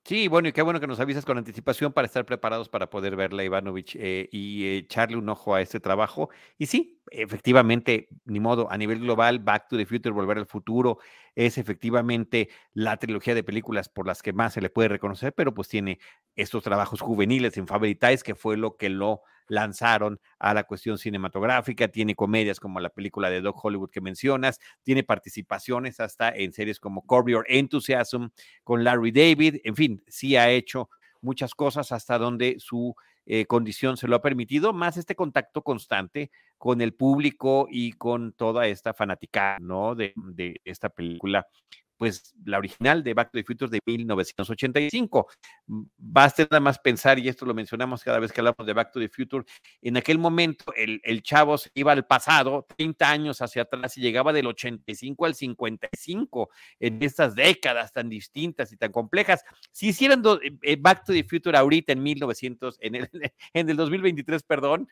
Sí, bueno, y qué bueno que nos avisas con anticipación para estar preparados para poder verla, Ivanovich, eh, y echarle un ojo a este trabajo. Y sí, efectivamente, ni modo, a nivel global, Back to the Future, Volver al Futuro, es efectivamente la trilogía de películas por las que más se le puede reconocer, pero pues tiene estos trabajos juveniles en Favoritais, que fue lo que lo lanzaron a la cuestión cinematográfica, tiene comedias como la película de Doc Hollywood que mencionas, tiene participaciones hasta en series como Corby or Enthusiasm con Larry David, en fin, sí ha hecho muchas cosas hasta donde su eh, condición se lo ha permitido, más este contacto constante con el público y con toda esta fanática, ¿no? De, de esta película pues la original de Back to the Future de 1985. Mm, basta nada más pensar, y esto lo mencionamos cada vez que hablamos de Back to the Future, en aquel momento el, el chavo se iba al pasado, 30 años hacia atrás, y llegaba del 85 al 55 en estas décadas tan distintas y tan complejas. Si hicieran do, eh, Back to the Future ahorita en 1900, en el, en el 2023, perdón,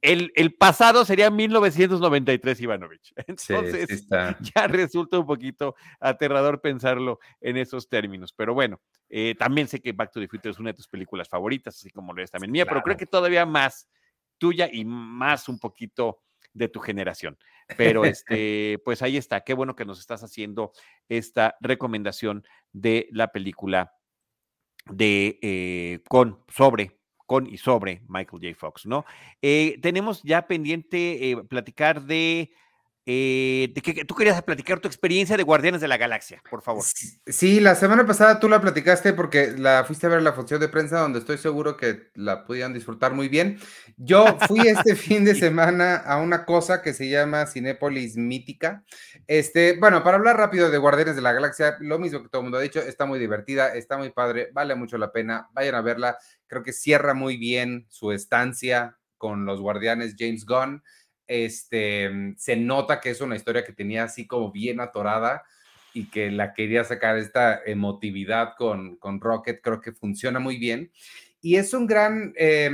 el, el pasado sería 1993, Ivanovich. Entonces, sí, sí ya resulta un poquito aterrador pensarlo en esos términos. Pero bueno, eh, también sé que Back to the Future es una de tus películas favoritas, así como lo es también mía, claro. pero creo que todavía más tuya y más un poquito de tu generación. Pero este, pues ahí está. Qué bueno que nos estás haciendo esta recomendación de la película de eh, con sobre con y sobre Michael J. Fox, ¿no? Eh, tenemos ya pendiente eh, platicar de eh, de que tú querías platicar tu experiencia de Guardianes de la Galaxia, por favor. Sí, la semana pasada tú la platicaste porque la fuiste a ver la función de prensa donde estoy seguro que la pudieran disfrutar muy bien. Yo fui este fin de semana a una cosa que se llama Cinépolis Mítica. Este, bueno, para hablar rápido de Guardianes de la Galaxia, lo mismo que todo el mundo ha dicho, está muy divertida, está muy padre, vale mucho la pena, vayan a verla. Creo que cierra muy bien su estancia con los Guardianes James Gunn este, mm, se nota que es una historia que tenía así como bien atorada y que la quería sacar esta emotividad con, con Rocket, creo que funciona muy bien. Y es un gran, eh,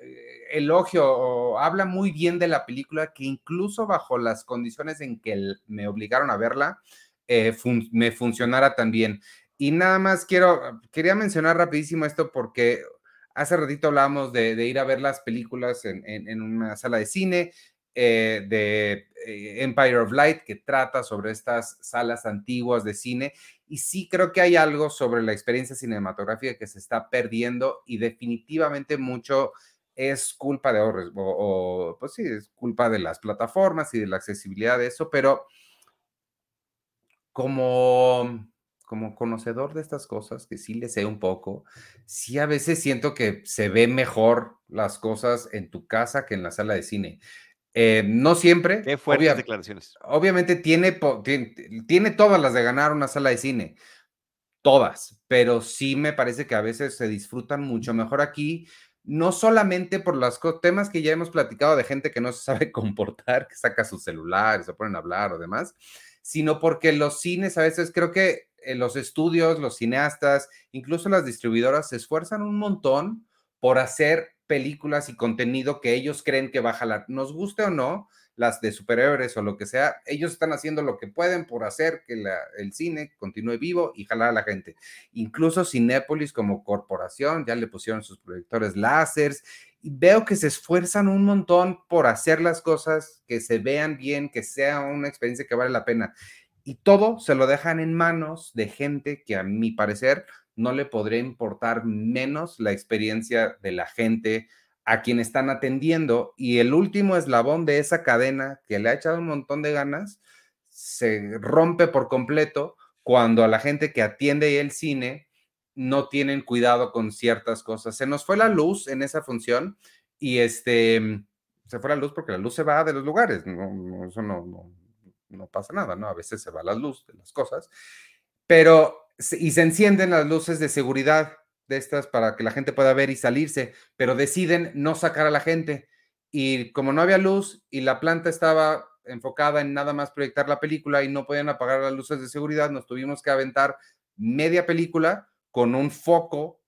eh, elogio habla muy bien de la película que incluso bajo las condiciones en que me obligaron a verla, eh, me funcionara también. Y nada más quiero, quería mencionar rapidísimo esto porque hace ratito hablábamos de, ir a ver las películas en, una sala de cine eh, de Empire of Light que trata sobre estas salas antiguas de cine y sí creo que hay algo sobre la experiencia cinematográfica que se está perdiendo y definitivamente mucho es culpa de ahorros, o, pues sí, es culpa de las plataformas y de la accesibilidad de eso, pero como, como conocedor de estas cosas, que sí le sé un poco, sí a veces siento que se ve mejor las cosas en tu casa que en la sala de cine. Eh, no siempre. Qué fuertes declaraciones. Obviamente tiene, tiene, todas las de ganar una sala de cine. Todas. Pero sí me parece que a veces se disfrutan mucho mejor aquí. No solamente por los temas que ya hemos platicado de gente que no se sabe comportar, que saca su celular, se ponen a hablar o demás, sino porque los cines a veces creo que eh, los estudios, los cineastas, incluso las distribuidoras se esfuerzan un montón por hacer películas y contenido que ellos creen que va a jalar. Nos guste o no, las de superhéroes o lo que sea, ellos están haciendo lo que pueden por hacer que el cine continúe vivo y jalar a la gente. Incluso Cinépolis como corporación ya le pusieron sus proyectores láseres y veo que se esfuerzan un montón por hacer las cosas que se vean bien, que sea una experiencia que vale la pena. Y todo se lo dejan en manos de gente que a mi parecer no le podría importar menos la experiencia de la gente a quien están atendiendo. Y el último eslabón de esa cadena que le ha echado un montón de ganas, se rompe por completo cuando a la gente que atiende el cine no tienen cuidado con ciertas cosas. Se nos fue la luz en esa función y este, se fue la luz porque la luz se va de los lugares, no, eso no, no, no pasa nada, ¿no? A veces se va la luz de las cosas, pero y se encienden las luces de seguridad de estas para que la gente pueda ver y salirse, pero deciden no sacar a la gente. Y como no había luz y la planta estaba enfocada en nada más proyectar la película y no podían apagar las luces de seguridad, nos tuvimos que aventar media película con un foco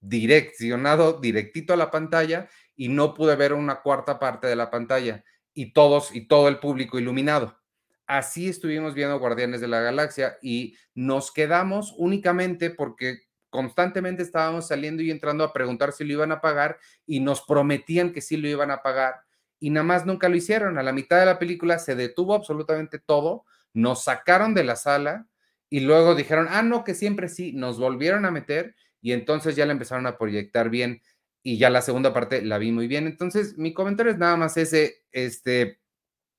direccionado directito a la pantalla y no pude ver una cuarta parte de la pantalla y todos y todo el público iluminado así estuvimos viendo Guardianes de la Galaxia y nos quedamos únicamente porque constantemente estábamos saliendo y entrando a preguntar si lo iban a pagar y nos prometían que sí lo iban a pagar y nada más nunca lo hicieron. A la mitad de la película se detuvo absolutamente todo, nos sacaron de la sala y luego dijeron, ah, no, que siempre sí, nos volvieron a meter y entonces ya la empezaron a proyectar bien y ya la segunda parte la vi muy bien. Entonces, mi comentario es nada más ese, este,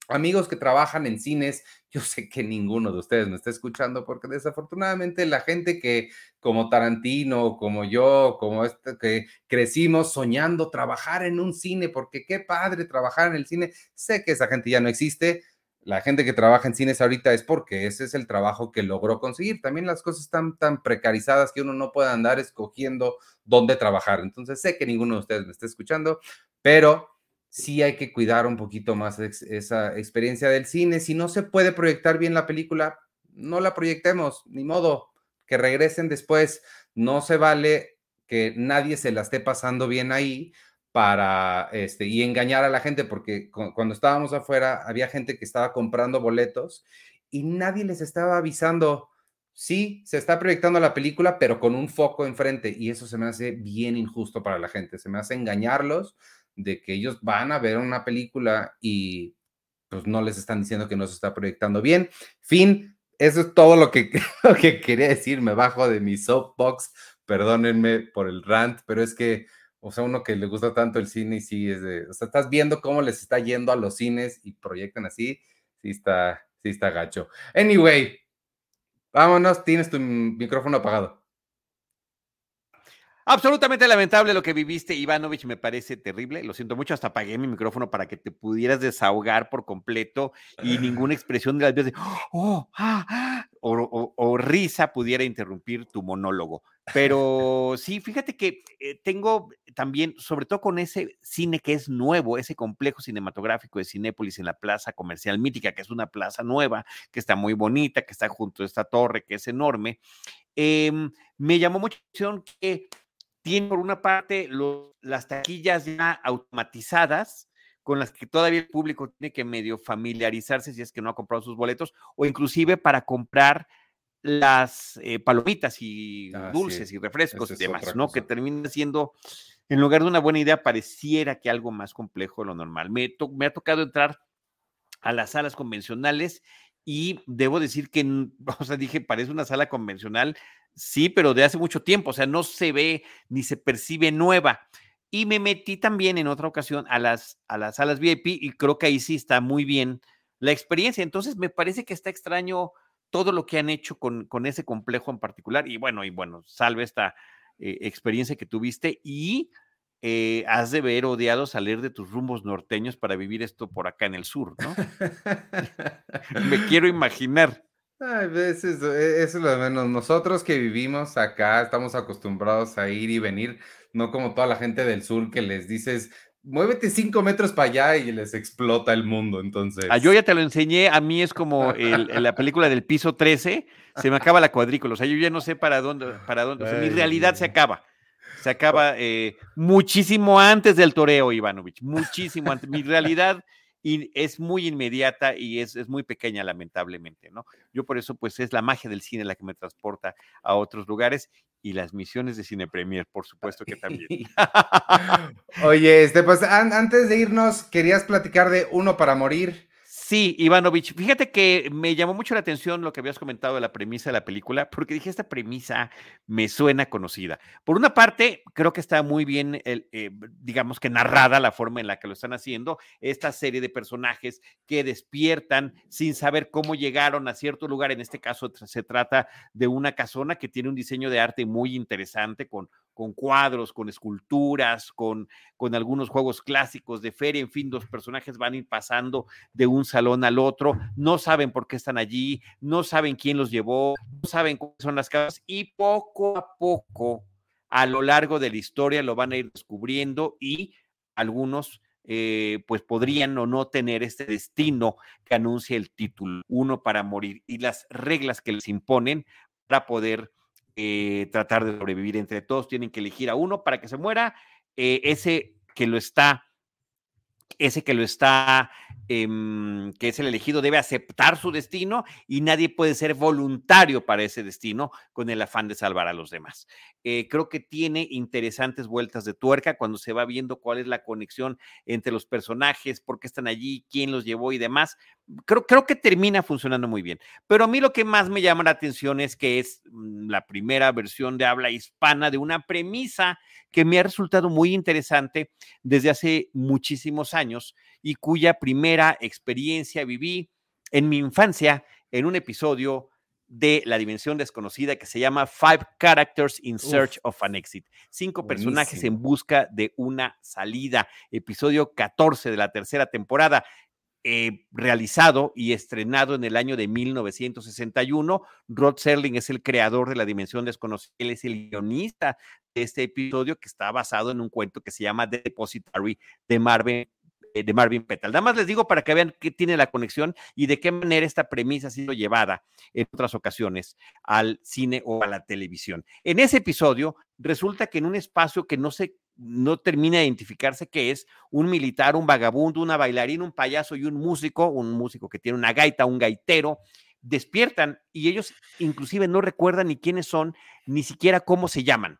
amigos que trabajan en cines, yo sé que ninguno de ustedes me está escuchando porque desafortunadamente la gente que como Tarantino, como yo, como este que crecimos soñando trabajar en un cine, porque qué padre trabajar en el cine, sé que esa gente ya no existe. La gente que trabaja en cines ahorita es porque ese es el trabajo que logró conseguir. También las cosas están tan precarizadas que uno no puede andar escogiendo dónde trabajar. Entonces sé que ninguno de ustedes me está escuchando, pero sí hay que cuidar un poquito más esa experiencia del cine. Si no se puede proyectar bien la película, no la proyectemos, ni modo, que regresen después. No se vale que nadie se la esté pasando bien ahí para este y engañar a la gente porque cuando estábamos afuera había gente que estaba comprando boletos y nadie les estaba avisando sí, se está proyectando la película, pero con un foco enfrente y eso se me hace bien injusto para la gente, se me hace engañarlos, de que ellos van a ver una película y pues no les están diciendo que no se está proyectando bien. Fin, eso es todo lo que, que quería decir. Me bajo de mi soapbox, perdónenme por el rant, pero es que, o sea, uno que le gusta tanto el cine y sí es de, o sea, estás viendo cómo les está yendo a los cines y proyectan así, sí está, sí está gacho. Anyway, vámonos, tienes tu micrófono apagado. Absolutamente lamentable lo que viviste, Ivanovich, me parece terrible. Lo siento mucho, hasta apagué mi micrófono para que te pudieras desahogar por completo y ninguna expresión de las de oh, ah, ah", o, risa pudiera interrumpir tu monólogo. Pero sí, fíjate que eh, tengo también, sobre todo con ese cine que es nuevo, ese complejo cinematográfico de Cinépolis en la Plaza Comercial Mítica, que es una plaza nueva, que está muy bonita, que está junto a esta torre, que es enorme. Em, me llamó mucho la atención que tiene por una parte las taquillas ya automatizadas, con las que todavía el público tiene que medio familiarizarse si es que no ha comprado sus boletos, o inclusive para comprar las eh, palomitas y Ah, dulces sí, y refrescos esa y demás, ¿no? Que termina siendo, en lugar de una buena idea, pareciera que algo más complejo de lo normal. Me, to- me ha tocado entrar a las salas convencionales y debo decir que, o sea, dije, parece una sala convencional, sí, pero de hace mucho tiempo, o sea, no se ve ni se percibe nueva. Y me metí también en otra ocasión a las, a las salas VIP y creo que ahí sí está muy bien la experiencia. Entonces, me parece que está extraño todo lo que han hecho con, con ese complejo en particular. Y bueno, y bueno, salve esta eh, experiencia que tuviste y eh, has de ver odiado salir de tus rumbos norteños para vivir esto por acá en el sur, ¿no? Me quiero imaginar. Ay, ves, eso, e- eso es lo menos. Nosotros que vivimos acá estamos acostumbrados a ir y venir, no como toda la gente del sur que les dices, muévete cinco metros para allá y les explota el mundo. Entonces, Ah, yo ya te lo enseñé, a mí es como el- la película del piso 13, se me acaba la cuadrícula, o sea, yo ya no sé para dónde, para dónde, o sea, mi realidad se acaba. Se acaba eh, muchísimo antes del toreo, Ivanovich, muchísimo antes. Mi realidad y es muy inmediata y es, es muy pequeña, lamentablemente, ¿no? Yo por eso, pues, es la magia del cine la que me transporta a otros lugares y las misiones de Cine Premier, por supuesto que también. Oye, este, pues an- antes de irnos, querías platicar de Uno para Morir. Sí, Ivanovich, fíjate que me llamó mucho la atención lo que habías comentado de la premisa de la película, porque dije, esta premisa me suena conocida. Por una parte, creo que está muy bien, eh, digamos que narrada la forma en la que lo están haciendo, esta serie de personajes que despiertan sin saber cómo llegaron a cierto lugar, en este caso se trata de una casona que tiene un diseño de arte muy interesante, con, con cuadros, con esculturas, con, con algunos juegos clásicos de feria, en fin, los personajes van a ir pasando de un salón al otro, no saben por qué están allí, no saben quién los llevó, no saben cuáles son las causas y poco a poco a lo largo de la historia lo van a ir descubriendo y algunos eh, pues podrían o no tener este destino que anuncia el título, uno para morir y las reglas que les imponen para poder eh, tratar de sobrevivir entre todos, tienen que elegir a uno para que se muera, eh, ese que lo está ese que lo está, em, que es el elegido, debe aceptar su destino y nadie puede ser voluntario para ese destino con el afán de salvar a los demás. Eh, creo que tiene interesantes vueltas de tuerca cuando se va viendo cuál es la conexión entre los personajes, por qué están allí, quién los llevó y demás. Creo, creo que termina funcionando muy bien. Pero a mí lo que más me llama la atención es que es mm, la primera versión de habla hispana de una premisa que me ha resultado muy interesante desde hace muchísimos años y cuya primera experiencia viví en mi infancia en un episodio de La Dimensión Desconocida que se llama Five Characters in Search of an Exit. Cinco personajes en busca de una salida. Episodio 14 de la tercera temporada. eh, realizado y estrenado en el año de 1961. Rod Serling es el creador de La Dimensión Desconocida, él es el guionista de este episodio que está basado en un cuento que se llama The Depository de Marvin de Marvin Petal. Nada más les digo para que vean qué tiene la conexión y de qué manera esta premisa ha sido llevada en otras ocasiones al cine o a la televisión. En ese episodio resulta que en un espacio que no se no termina de identificarse qué es un militar, un vagabundo, una bailarina, un payaso y un músico, un músico que tiene una gaita, un gaitero, despiertan y ellos inclusive no recuerdan ni quiénes son, ni siquiera cómo se llaman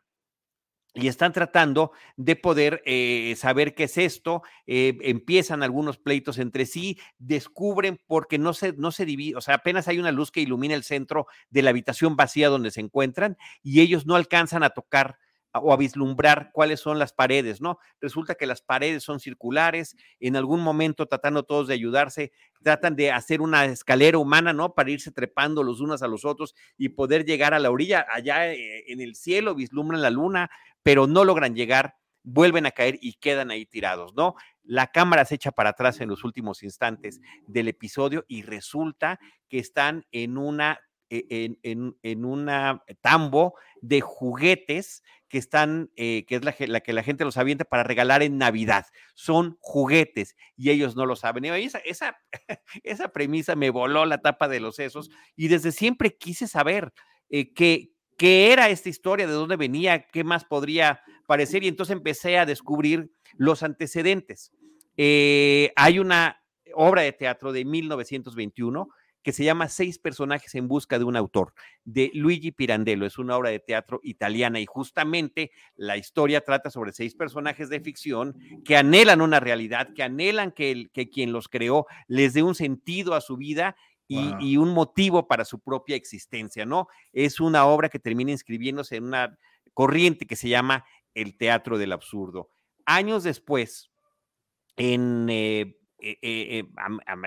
y están tratando de poder eh, saber qué es esto, eh, empiezan algunos pleitos entre sí, descubren porque no se, no se divide, o sea, apenas hay una luz que ilumina el centro de la habitación vacía donde se encuentran y ellos no alcanzan a tocar o a vislumbrar cuáles son las paredes, ¿no? Resulta que las paredes son circulares, en algún momento tratando todos de ayudarse, tratan de hacer una escalera humana, ¿no? Para irse trepando los unos a los otros y poder llegar a la orilla, allá eh, en el cielo, vislumbran la luna, pero no logran llegar, vuelven a caer y quedan ahí tirados, ¿no? La cámara se echa para atrás en los últimos instantes del episodio y resulta que están en una en, en, en, una tambo de juguetes que están, eh, que es la, que la gente los avienta para regalar en Navidad. Son juguetes y ellos no lo saben. Esa, esa, esa premisa me voló la tapa de los sesos y desde siempre quise saber eh, qué, qué era esta historia, de dónde venía, qué más podría parecer, y entonces empecé a descubrir los antecedentes. Eh, hay una obra de teatro de 1921 que se llama Seis personajes en busca de un autor, de Luigi Pirandello. Es una obra de teatro italiana y justamente la historia trata sobre seis personajes de ficción que anhelan una realidad, que anhelan que, el, que quien los creó les dé un sentido a su vida y, wow. y, un motivo para su propia existencia, ¿no? Es una obra que termina inscribiéndose en una corriente que se llama el teatro del absurdo. Años después, en eh, eh, eh,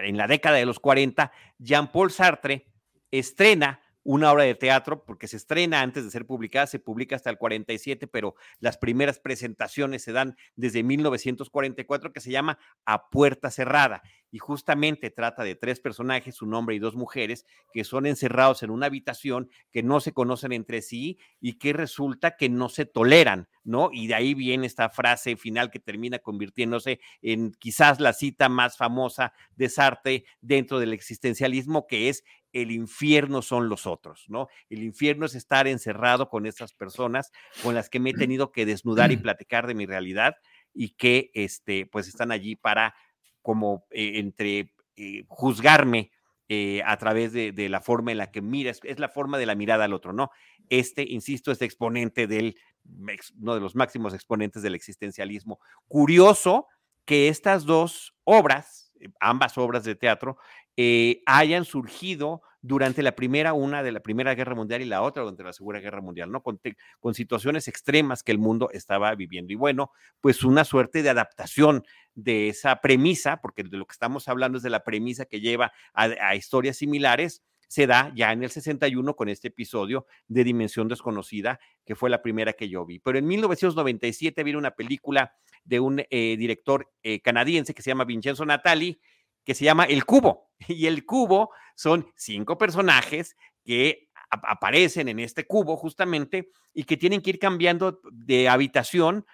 en la década de los 40, Jean-Paul Sartre estrena una obra de teatro, porque se estrena antes de ser publicada, se publica hasta el 47, pero las primeras presentaciones se dan desde 1944, que se llama A Puerta Cerrada. Y justamente trata de tres personajes, un hombre y dos mujeres, que son encerrados en una habitación, que no se conocen entre sí y que resulta que no se toleran, ¿no? Y de ahí viene esta frase final que termina convirtiéndose en quizás la cita más famosa de Sartre dentro del existencialismo, que es el infierno son los otros, ¿no? El infierno es estar encerrado con esas personas con las que me he tenido que desnudar y platicar de mi realidad y que, este, pues están allí para como eh, entre eh, juzgarme eh, a través de, de, la forma en la que mira, es, es, la forma de la mirada al otro, ¿no? Este, insisto, es exponente del, uno de los máximos exponentes del existencialismo. Curioso que estas dos obras, ambas obras de teatro, eh, hayan surgido durante la primera, una de la Primera Guerra Mundial y la otra durante la Segunda Guerra Mundial, ¿no? Con, te, con, situaciones extremas que el mundo estaba viviendo. Y bueno, pues una suerte de adaptación de esa premisa, porque de lo que estamos hablando es de la premisa que lleva a, a historias similares, se da ya en el 61 con este episodio de Dimensión Desconocida, que fue la primera que yo vi. Pero en 1997 viene una película de un eh, director eh, canadiense que se llama Vincenzo Natali, que se llama El Cubo. Y el cubo son cinco personajes que aparecen en este cubo justamente y que tienen que ir cambiando de habitación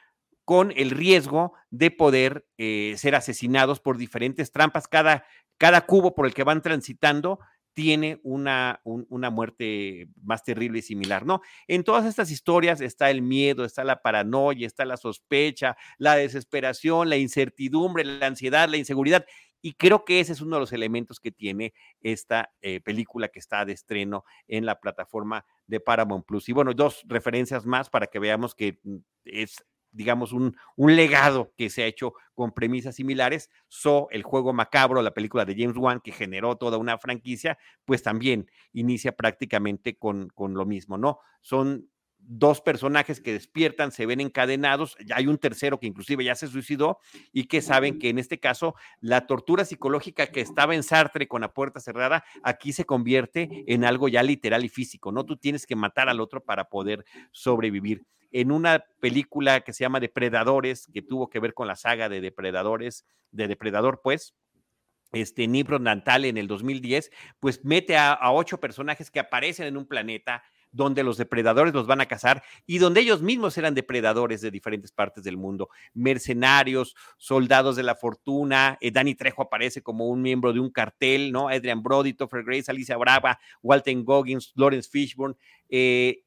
con el riesgo de poder eh, ser asesinados por diferentes trampas. Cada, cada cubo por el que van transitando tiene una, un, una muerte más terrible y similar, ¿no? En todas estas historias está el miedo, está la paranoia, está la sospecha, la desesperación, la incertidumbre, la ansiedad, la inseguridad. Y creo que ese es uno de los elementos que tiene esta eh, película que está de estreno en la plataforma de Paramount Plus. Y bueno, dos referencias más para que veamos que mm, es digamos, un, un, legado que se ha hecho con premisas similares. So, el juego macabro, la película de James Wan, que generó toda una franquicia, pues también inicia prácticamente con, con lo mismo, ¿no? Son dos personajes que despiertan, se ven encadenados, ya hay un tercero que inclusive ya se suicidó y que saben que en este caso la tortura psicológica que estaba en Sartre con la puerta cerrada, aquí se convierte en algo ya literal y físico, ¿no? Tú tienes que matar al otro para poder sobrevivir. En una película que se llama Depredadores, que tuvo que ver con la saga de Depredadores, de Depredador, pues, este Nibro Nantal en el 2010, pues mete a, a ocho personajes que aparecen en un planeta, donde los depredadores los van a cazar y donde ellos mismos eran depredadores de diferentes partes del mundo, mercenarios, soldados de la fortuna, eh, Danny Trejo aparece como un miembro de un cartel, ¿no? Adrian Brody, Topher Grace, Alicia Brava, Walter Goggins, Lawrence Fishburne, eh,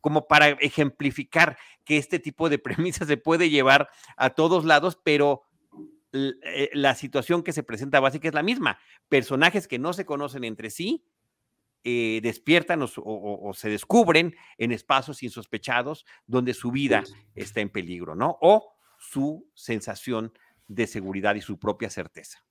como para ejemplificar que este tipo de premisa se puede llevar a todos lados, pero la situación que se presenta básica es la misma. Personajes que no se conocen entre sí, eh, despiertan o, o, o, se descubren en espacios insospechados donde su vida está en peligro, ¿no? O su sensación de seguridad y su propia certeza.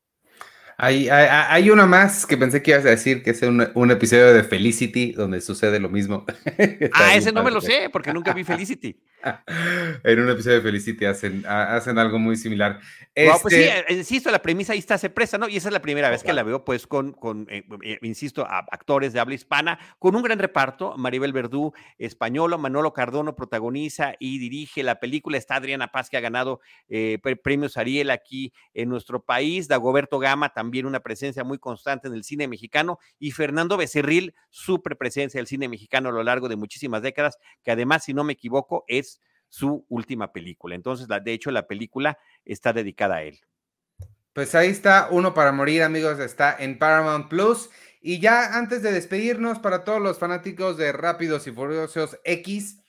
Hay, hay, hay, uno más que pensé que ibas a decir, que es un, un episodio de Felicity, donde sucede lo mismo. ah, ese no me lo sé, porque nunca vi Felicity. en un episodio de Felicity hacen, hacen algo muy similar. Este... No, pues sí, eh, insisto, la premisa ahí está, se presta, ¿no? Y esa es la primera vez que la veo, pues, con, con eh, eh, insisto, a actores de habla hispana, con un gran reparto. Maribel Verdú, españolo, Manolo Cardono protagoniza y dirige la película. Está Adriana Paz, que ha ganado eh, premios Ariel aquí en nuestro país. Dagoberto Gama, también una presencia muy constante en el cine mexicano. Y Fernando Becerril, super presencia del cine mexicano a lo largo de muchísimas décadas, que además, si no me equivoco, es su última película. Entonces, de hecho, la película está dedicada a él. Pues ahí está, Uno para Morir, amigos, está en Paramount Plus. Y ya antes de despedirnos, para todos los fanáticos de Rápidos y Furiosos X,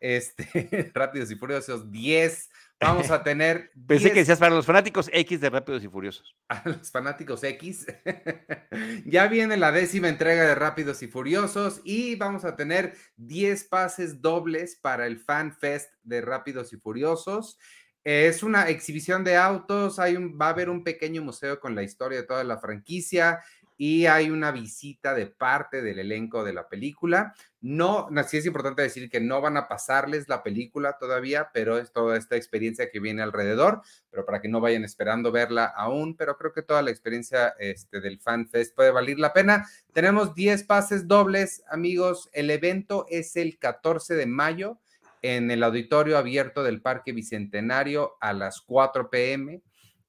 este, Rápidos y Furiosos 10, vamos a tener. Pensé 10 que decías para los fanáticos X de Rápidos y Furiosos. a los fanáticos X. ya viene la décima entrega de Rápidos y Furiosos y vamos a tener 10 pases dobles para el Fan Fest de Rápidos y Furiosos. Es una exhibición de autos, hay un, va a haber un pequeño museo con la historia de toda la franquicia y hay una visita de parte del elenco de la película. No, no, sí es importante decir que no van a pasarles la película todavía, pero es toda esta experiencia que viene alrededor, pero para que no vayan esperando verla aún, pero creo que toda la experiencia este, del Fan Fest puede valer la pena. Tenemos 10 pases dobles, amigos. El evento es el 14 de mayo en el auditorio abierto del Parque Bicentenario a las 4 pm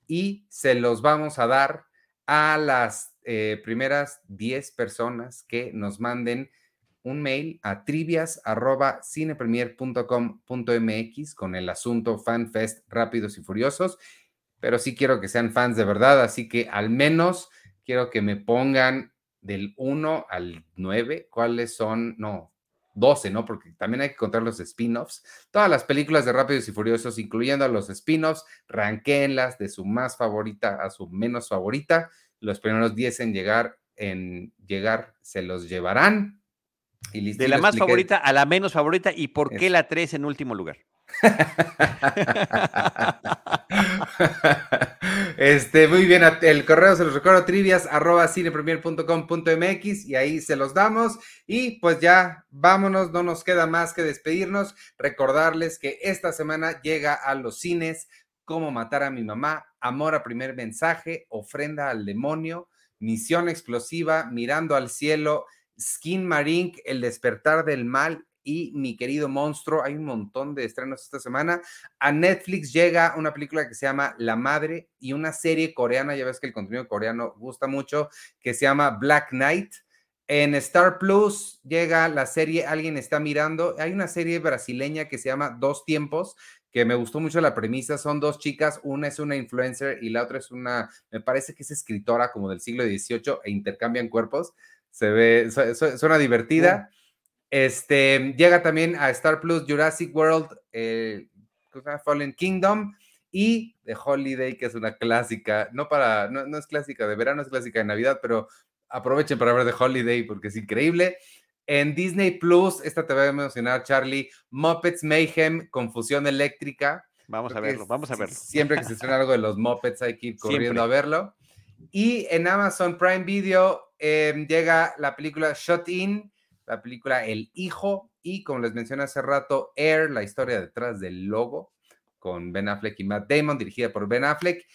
y se los vamos a dar a las eh, primeras 10 personas que nos manden un mail a trivias.cinepremier.com.mx con el asunto FanFest Rápidos y Furiosos, pero sí quiero que sean fans de verdad, así que al menos quiero que me pongan del 1 al 9 cuáles son, no, 12, ¿no? Porque también hay que contar los spin-offs. Todas las películas de Rápidos y Furiosos, incluyendo los spin-offs, ranquéenlas de su más favorita a su menos favorita. Los primeros 10 en llegar, en llegar, se los llevarán. Y listo, De la más expliqué. favorita a la menos favorita y por qué la 3 en último lugar. Este, muy bien, el correo se los recuerdo, trivias arroba cinepremier.com.mx y ahí se los damos. Y pues ya, vámonos, no nos queda más que despedirnos. Recordarles que esta semana llega a los cines Cómo matar a mi mamá, Amor a primer mensaje, Ofrenda al demonio, Misión explosiva, Mirando al cielo, Skin Marink, El despertar del mal y Mi querido monstruo. Hay un montón de estrenos esta semana. A Netflix llega una película que se llama La Madre y una serie coreana, ya ves que el contenido coreano gusta mucho, que se llama Black Knight. En Star Plus llega la serie Alguien está mirando. Hay una serie brasileña que se llama Dos Tiempos, que me gustó mucho la premisa. Son dos chicas, una es una influencer y la otra es una, me parece que es escritora como del siglo XVIII e intercambian cuerpos. Se ve, su- su- suena divertida. Este, llega también a Star Plus Jurassic World, eh. Fallen Kingdom y The Holiday, que es una clásica, no para, no, no es clásica de verano, es clásica de Navidad, pero aprovechen para ver The Holiday porque es increíble. En Disney Plus, esta te va a emocionar, Charlie, Muppets Mayhem, Confusión Eléctrica. Vamos a Creo verlo, vamos a verlo. Siempre que se estrena algo de los Muppets hay que ir corriendo Siempre. a verlo. Y en Amazon Prime Video eh, llega la película Shut In, la película El Hijo y como les mencioné hace rato, Air, la historia detrás del logo con Ben Affleck y Matt Damon, dirigida por Ben Affleck.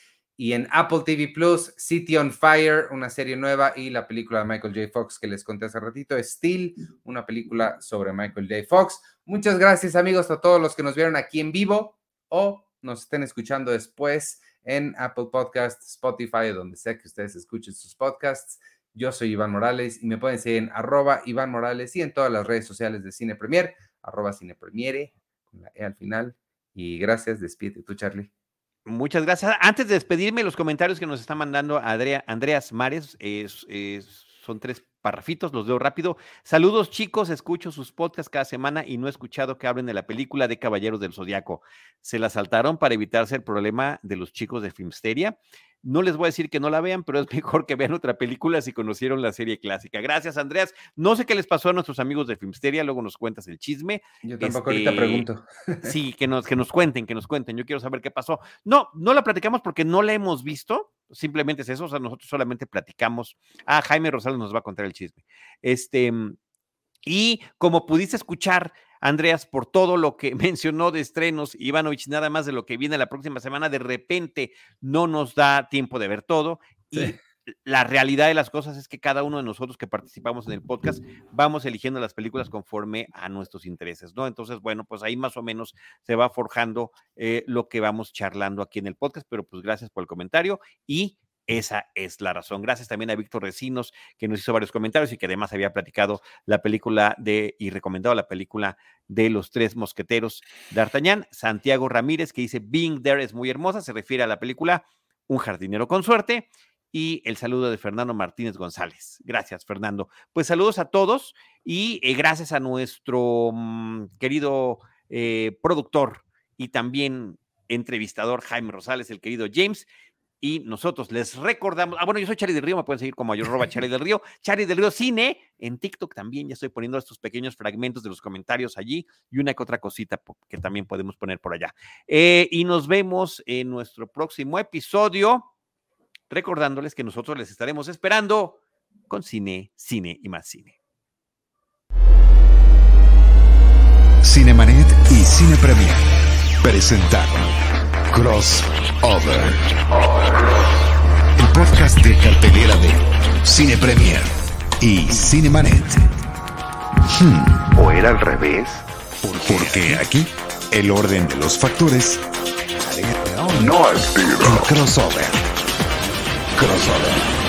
Y en Apple TV Plus, City on Fire, una serie nueva, y la película de Michael J. Fox que les conté hace ratito, Steel, una película sobre Michael J. Fox. Muchas gracias, amigos, a todos los que nos vieron aquí en vivo o nos estén escuchando después en Apple Podcasts, Spotify, donde sea que ustedes escuchen sus podcasts. Yo soy Iván Morales y me pueden seguir en arroba Iván Morales y en todas las redes sociales de Cine Premier, arroba Cine Premiere, con la E al final. Y gracias, despídete tú, Charlie. Muchas gracias. Antes de despedirme, los comentarios que nos está mandando Adrea, Andreas Mares, es- es- son tres parrafitos, los leo rápido. Saludos chicos, escucho sus podcasts cada semana y no he escuchado que hablen de la película de Caballeros del Zodiaco. Se la saltaron para evitarse el problema de los chicos de Filmsteria. No les voy a decir que no la vean, pero es mejor que vean otra película si conocieron la serie clásica. Gracias, Andreas. No sé qué les pasó a nuestros amigos de Filmsteria, luego nos cuentas el chisme. Yo tampoco ahorita Este, pregunto. Sí, que nos, que nos cuenten, que nos cuenten. Yo quiero saber qué pasó. No, no la platicamos porque no la hemos visto. Simplemente es eso. O sea, nosotros solamente platicamos. Ah, Jaime Rosales nos va a contar el chisme. Este, y como pudiste escuchar, Andreas, por todo lo que mencionó de estrenos, Ivanovich, nada más de lo que viene la próxima semana, de repente no nos da tiempo de ver todo. Sí. Y la realidad de las cosas es que cada uno de nosotros que participamos en el podcast vamos eligiendo las películas conforme a nuestros intereses, ¿no? Entonces, bueno, pues ahí más o menos se va forjando eh, lo que vamos charlando aquí en el podcast, pero pues gracias por el comentario y esa es la razón. Gracias también a Víctor Recinos, que nos hizo varios comentarios y que además había platicado la película de y recomendado la película de los tres mosqueteros D'Artagnan. Santiago Ramírez, que dice Being There es muy hermosa, se refiere a la película Un jardinero con suerte. y el saludo de Fernando Martínez González. Gracias, Fernando. Pues saludos a todos y eh, gracias a nuestro mm, querido eh, productor y también entrevistador Jaime Rosales, el querido James. Y nosotros les recordamos, ah, bueno, yo soy Charlie del Río, me pueden seguir como yo Charlie del Río, Charlie del Río Cine, en TikTok también ya estoy poniendo estos pequeños fragmentos de los comentarios allí y una que otra cosita que también podemos poner por allá. Eh, y nos vemos en nuestro próximo episodio, recordándoles que nosotros les estaremos esperando con cine, cine y más cine. Cinemanet y Cine Premier presentaron Crossover. El podcast de cartelera de Cine Premier y Cinemanet. Hmm, ¿O era al revés? porque aquí el orden de los factores No al tiro. el crossover. Crossover.